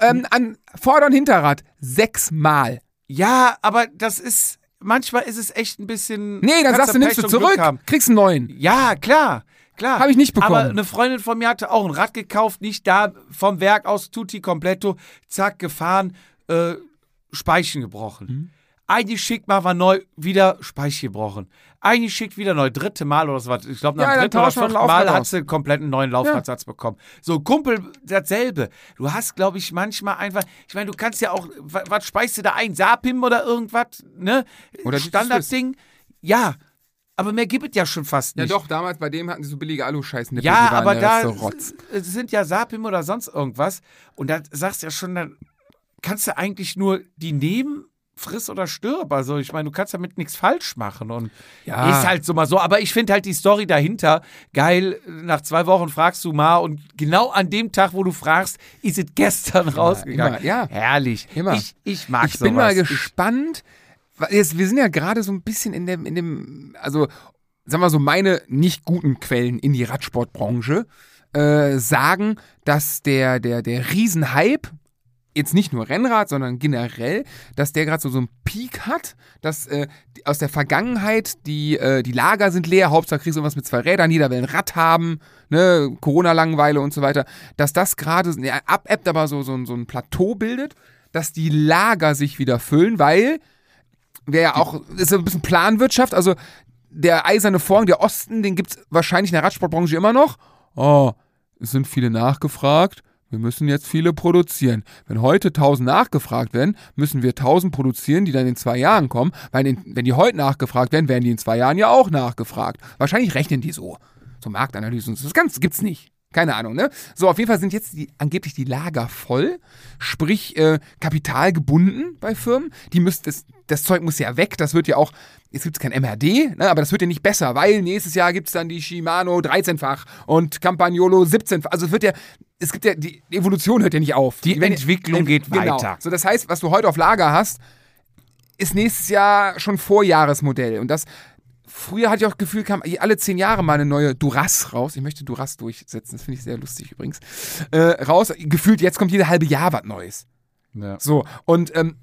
ähm, an Vorder- und Hinterrad sechsmal. ja, aber das ist, manchmal ist es echt ein bisschen. Nee, dann sagst du, nimmst du zurück, kriegst einen neuen. Ja, klar. Klar. Hab ich nicht bekommen. Aber eine Freundin von mir hatte auch ein Rad gekauft, nicht da, vom Werk aus, tutti completo, zack, gefahren, äh, Speichen gebrochen. Mhm. Eingeschickt mal war neu, wieder Speichen gebrochen. Eingeschickt wieder neu, dritte Mal oder so was. Ich glaube, nach Ja, dem dritten oder vierten Mal hat sie einen kompletten neuen Laufradsatz bekommen. So, Kumpel, dasselbe. Du hast, glaube ich, manchmal einfach, ich meine, du kannst ja auch, wa- was speist du da ein? Sapim oder irgendwas, ne? Oder Standardding. Ja, aber mehr gibt es ja schon fast Ja nicht. doch, damals bei dem hatten sie so billige Aluscheißen. Ja, aber da s- sind ja Sapim oder sonst irgendwas. Und da sagst du ja schon, dann kannst du eigentlich nur die nehmen, friss oder stirb. Also ich meine, du kannst damit nichts falsch machen. Und Ja. ist halt so mal so. Aber ich finde halt die Story dahinter geil. Nach zwei Wochen fragst du mal und genau an dem Tag, wo du fragst, ist es gestern rausgegangen. immer, ja. Herrlich. Immer. Ich, ich mag ich bin mal sowas. gespannt. Jetzt, wir sind ja gerade so ein bisschen in dem, in dem, also sagen wir so, meine nicht guten Quellen in die Radsportbranche äh, sagen, dass der, der, der Riesenhype, jetzt nicht nur Rennrad, sondern generell, dass der gerade so, so einen Peak hat, dass äh, aus der Vergangenheit die, äh, die Lager sind leer, Hauptsache kriegst du irgendwas mit zwei Rädern, jeder will ein Rad haben, ne, Corona-Langeweile und so weiter, dass das gerade ja, abebbt, aber so, so, ein- so ein Plateau bildet, dass die Lager sich wieder füllen, weil wäre ja auch, ist so ein bisschen Planwirtschaft, also der eiserne Vorhang, der Osten, den gibt es wahrscheinlich in der Radsportbranche immer noch. Oh, es sind viele nachgefragt. Wir müssen jetzt viele produzieren. Wenn heute 1000 nachgefragt werden, müssen wir 1000 produzieren, die dann in zwei Jahren kommen, weil in, wenn die heute nachgefragt werden, werden die in zwei Jahren ja auch nachgefragt. Wahrscheinlich rechnen die so. So Marktanalysen. Das Ganze gibt's nicht. Keine Ahnung, ne? So, auf jeden Fall sind jetzt die, angeblich die Lager voll, sprich äh, Kapital gebunden bei Firmen. Die müssen, das, das Zeug muss ja weg, das wird ja auch, jetzt gibt es kein MHD, ne, aber das wird ja nicht besser, weil nächstes Jahr gibt es dann die Shimano 13-fach und Campagnolo 17-fach. Also es wird ja, es gibt ja, die Evolution hört ja nicht auf. Die werden- Entwicklung geht genau. weiter. So, das heißt, was du heute auf Lager hast, ist nächstes Jahr schon Vorjahresmodell. Und das, früher hatte ich auch das Gefühl, kam alle zehn Jahre mal eine neue Duras raus. Ich möchte Duras durchsetzen, das finde ich sehr lustig übrigens. Äh, raus, gefühlt, jetzt kommt jede halbe Jahr was Neues. Ja. So, und ähm,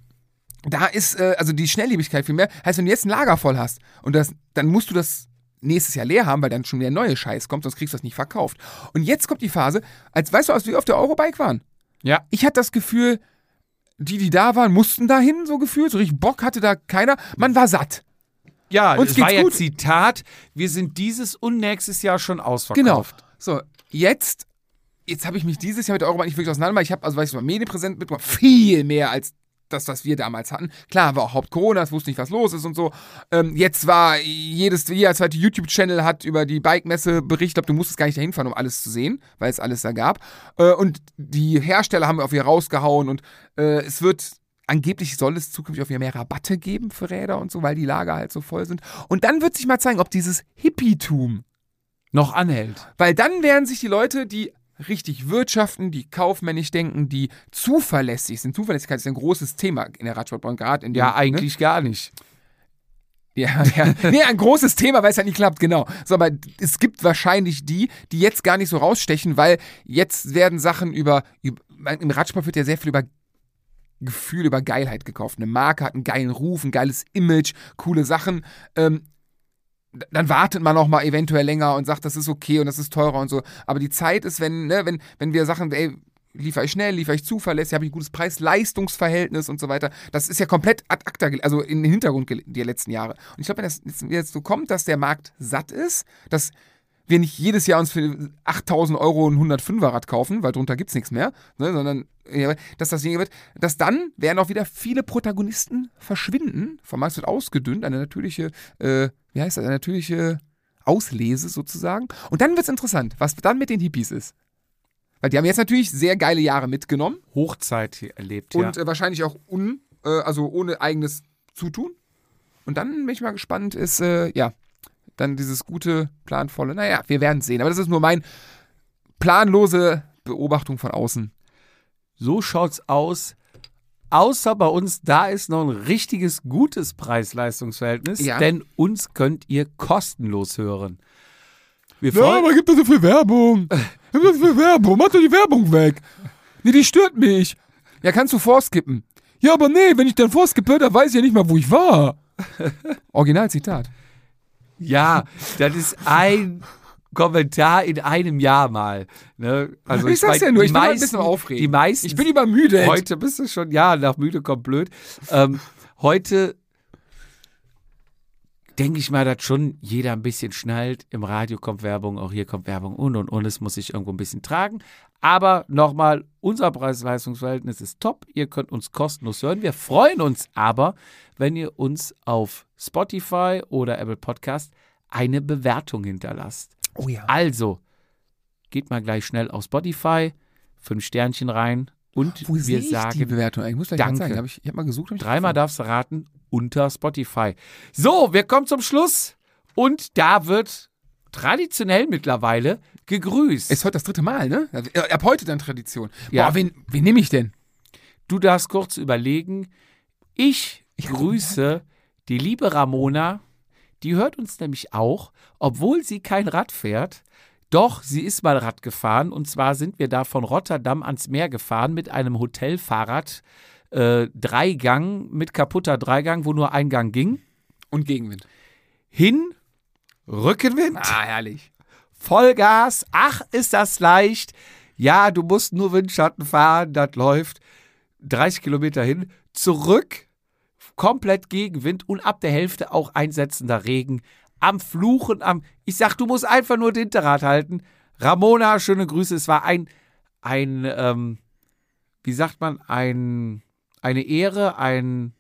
da ist, äh, also die Schnelllebigkeit viel mehr. Heißt, wenn du jetzt ein Lager voll hast und das, dann musst du das nächstes Jahr leer haben, weil dann schon wieder neue Scheiß kommt, sonst kriegst du das nicht verkauft. Und jetzt kommt die Phase, als weißt du, als wir auf der Eurobike waren, ja. ich hatte das Gefühl, die, die da waren, mussten dahin, so gefühlt. So richtig Bock hatte da keiner. Man war satt. Ja, Uns das war geht's ja gut. Zitat, wir sind dieses und nächstes Jahr schon Genau. ausverkauft. So, jetzt, jetzt habe ich mich dieses Jahr mit der Eurobahn nicht wirklich auseinander, weil ich habe, also ich so medienpräsent mitbekommen, viel mehr als das, was wir damals hatten. Klar, war auch Haupt-Corona, es wusste nicht, was los ist und so. Ähm, jetzt war jedes, jeder zweite YouTube-Channel hat über die Bike-Messe berichtet. Ich glaube, du musstest gar nicht dahin fahren, um alles zu sehen, weil es alles da gab. Äh, und die Hersteller haben auf ihr rausgehauen und äh, es wird angeblich soll es zukünftig auf wieder mehr Rabatte geben für Räder und so, weil die Lager halt so voll sind. Und dann wird sich mal zeigen, ob dieses Hippietum Noch anhält. weil dann werden sich die Leute, die richtig wirtschaften, die kaufmännisch denken, die zuverlässig sind. Zuverlässigkeit ist ein großes Thema in der Radsportbranche, gerade in dem, Ja, ne? eigentlich gar nicht. Ja, (laughs) ja. Nee, ein großes Thema, weil es halt nicht klappt, genau. So, aber es gibt wahrscheinlich die, die jetzt gar nicht so rausstechen, weil jetzt werden Sachen über, über im Radsport wird ja sehr viel über Gefühl, über Geilheit gekauft. Eine Marke hat einen geilen Ruf, ein geiles Image, coole Sachen. Ähm, dann wartet man auch mal eventuell länger und sagt, das ist okay und das ist teurer und so. Aber die Zeit ist, wenn, ne, wenn, wenn wir Sachen, ey, liefere ich schnell, liefere ich zuverlässig, habe ich ein gutes Preis-Leistungs-Verhältnis und so weiter. Das ist ja komplett ad acta, also in den Hintergrund die letzten Jahre. Und ich glaube, wenn das jetzt so kommt, dass der Markt satt ist, dass wir nicht jedes Jahr uns für 8000 Euro ein 105er Rad kaufen, weil drunter gibt es nichts mehr, ne, sondern dass das Ding wird, dass dann werden auch wieder viele Protagonisten verschwinden. Vom Markt wird ausgedünnt, eine natürliche, äh, wie heißt das, eine natürliche Auslese sozusagen. Und dann wird es interessant, was dann mit den Hippies ist. Weil die haben jetzt natürlich sehr geile Jahre mitgenommen Hochzeit hier erlebt, und ja. äh, wahrscheinlich auch un, äh, also ohne eigenes Zutun. Und dann bin ich mal gespannt, ist, äh, ja, dann dieses gute, planvolle, naja, wir werden sehen. Aber das ist nur mein planlose Beobachtung von außen. So schaut's aus. Außer bei uns, da ist noch ein richtiges gutes Preis-Leistungs-Verhältnis, Ja. denn uns könnt ihr kostenlos hören. Wir freuen gibt da so viel Werbung. (laughs) Gibt da so viel Werbung. Mach doch die Werbung weg. Nee, die stört mich. Ja, kannst du vorskippen. Ja, aber nee, wenn ich dann vorskippe, dann weiß ich ja nicht mal, wo ich war. (laughs) Originalzitat. Ja, das ist ein Kommentar in einem Jahr mal. Ne? Also Ich sag's mein, ja nur, ich bin mal ein meisten- bisschen aufregen. Die meisten Ich bin übermüdet. Heute bist du schon, ja, nach müde kommt blöd. Ähm, heute denke ich mal, dass schon jeder ein bisschen schnallt. Im Radio kommt Werbung, auch hier kommt Werbung und und und. Es muss sich irgendwo ein bisschen tragen. Aber nochmal, unser Preis-Leistungs-Verhältnis ist top. Ihr könnt uns kostenlos hören. Wir freuen uns aber, wenn ihr uns auf Spotify oder Apple Podcast eine Bewertung hinterlasst. Oh ja. Also, geht mal gleich schnell auf Spotify, fünf Sternchen rein und Wo wir sagen, die Bewertung? Ich muss gleich Danke. mal zeigen. Hab ich ich habe mal gesucht. hab Dreimal darfst du raten unter Spotify. So, wir kommen zum Schluss und da wird traditionell mittlerweile gegrüßt. Ist heute das dritte Mal, ne? Äh, Ab heute dann Tradition. Ja. Boah, wen, wen nehme ich denn? du darfst kurz überlegen. Ich grüße die liebe Ramona. Die hört uns nämlich auch, obwohl sie kein Rad fährt. Doch, sie ist mal Rad gefahren und zwar sind wir da von Rotterdam ans Meer gefahren mit einem Hotelfahrrad. Äh, Dreigang mit kaputter Dreigang, wo nur ein Gang ging. Und Gegenwind. Hin, Rückenwind. Ah, herrlich. Vollgas. Ach, ist das leicht. Ja, du musst nur Windschatten fahren, das läuft. 30 Kilometer hin, zurück, komplett Gegenwind und ab der Hälfte auch einsetzender Regen. Am Fluchen, am. Ich sag, du musst einfach nur den Hinterrad halten. Ramona, schöne Grüße. Es war ein, ein, ähm, wie sagt man, ein, eine Ehre, ein,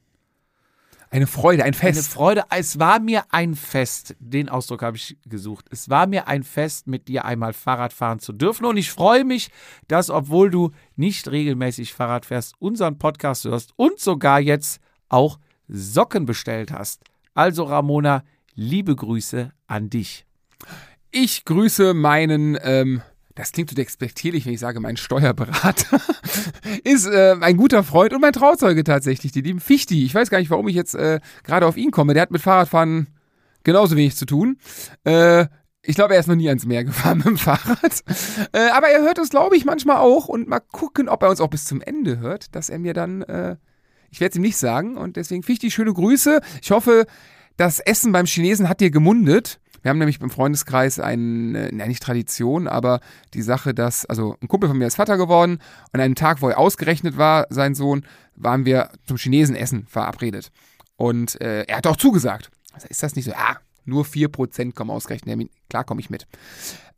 Eine Freude, ein eine Fest. Freude. Es war mir ein Fest. Den Ausdruck habe ich gesucht. Es war mir ein Fest, mit dir einmal Fahrrad fahren zu dürfen. Und ich freue mich, dass, obwohl du nicht regelmäßig Fahrrad fährst, unseren Podcast hörst und sogar jetzt auch Socken bestellt hast. Also, Ramona, liebe Grüße an dich. Ich grüße meinen, ähm, das klingt so despektierlich, wenn ich sage, mein Steuerberater (laughs) ist äh, ein guter Freund und mein Trauzeuge tatsächlich, die lieben Fichti. Ich weiß gar nicht, warum ich jetzt äh, gerade auf ihn komme. Der hat mit Fahrradfahren genauso wenig zu tun. Äh, ich glaube, er ist noch nie ans Meer gefahren (laughs) mit dem Fahrrad. Äh, aber er hört uns, glaube ich, manchmal auch. Und mal gucken, ob er uns auch bis zum Ende hört, dass er mir dann, äh, ich werde es ihm nicht sagen. Und deswegen Fichti, schöne Grüße. Ich hoffe, das Essen beim Chinesen hat dir gemundet. Wir haben nämlich im Freundeskreis eine, na nicht Tradition, aber die Sache, dass, also ein Kumpel von mir ist Vater geworden und an einem Tag, wo er ausgerechnet war, sein Sohn, waren wir zum Chinesen essen verabredet. Und äh, er hat auch zugesagt. Also ist das nicht so, ah, nur 4% kommen ausgerechnet. Klar komme ich mit.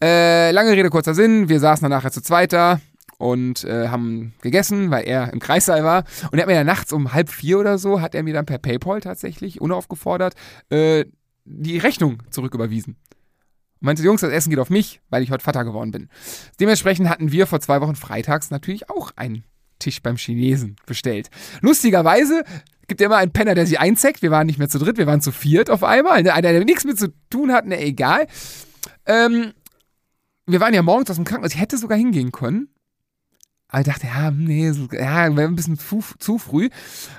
Äh, lange Rede, kurzer Sinn. Wir saßen dann nachher zu zweiter und äh, haben gegessen, weil er im Kreissaal war. Und er hat mir dann nachts um halb vier oder so, hat er mir dann per Paypal tatsächlich, unaufgefordert, äh, die Rechnung zurücküberwiesen. Und meinte, Jungs, das Essen geht auf mich, weil ich heute Vater geworden bin. Dementsprechend hatten wir vor zwei Wochen freitags natürlich auch einen Tisch beim Chinesen bestellt. Lustigerweise gibt immer einen Penner, der sie einzeckt. Wir waren nicht mehr zu dritt, wir waren zu viert auf einmal. Ne, Einer, der nichts mit zu tun hat, ne, egal. Ähm, wir waren ja morgens aus dem Krankenhaus, ich hätte sogar hingehen können. Aber ich dachte, ja, nee, so, ja, wäre ein bisschen zu, zu früh.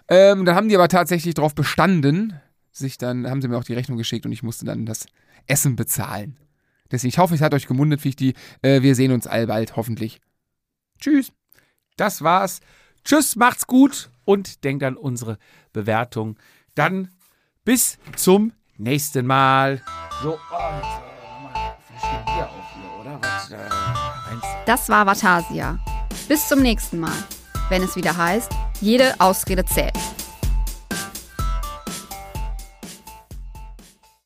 Ähm, dann haben die aber tatsächlich darauf bestanden, sich dann, haben sie mir auch die Rechnung geschickt und ich musste dann das Essen bezahlen. Deswegen, ich hoffe, es hat euch gemundet, Fichti. Äh, wir sehen uns allbald, hoffentlich. Tschüss. Das war's. Tschüss, macht's gut und denkt an unsere Bewertung. Dann bis zum nächsten Mal. So, und äh, Fläschchen Bier auf hier, oder? Was, äh, eins. Das war Vatasia. Bis zum nächsten Mal, wenn es wieder heißt, jede Ausrede zählt.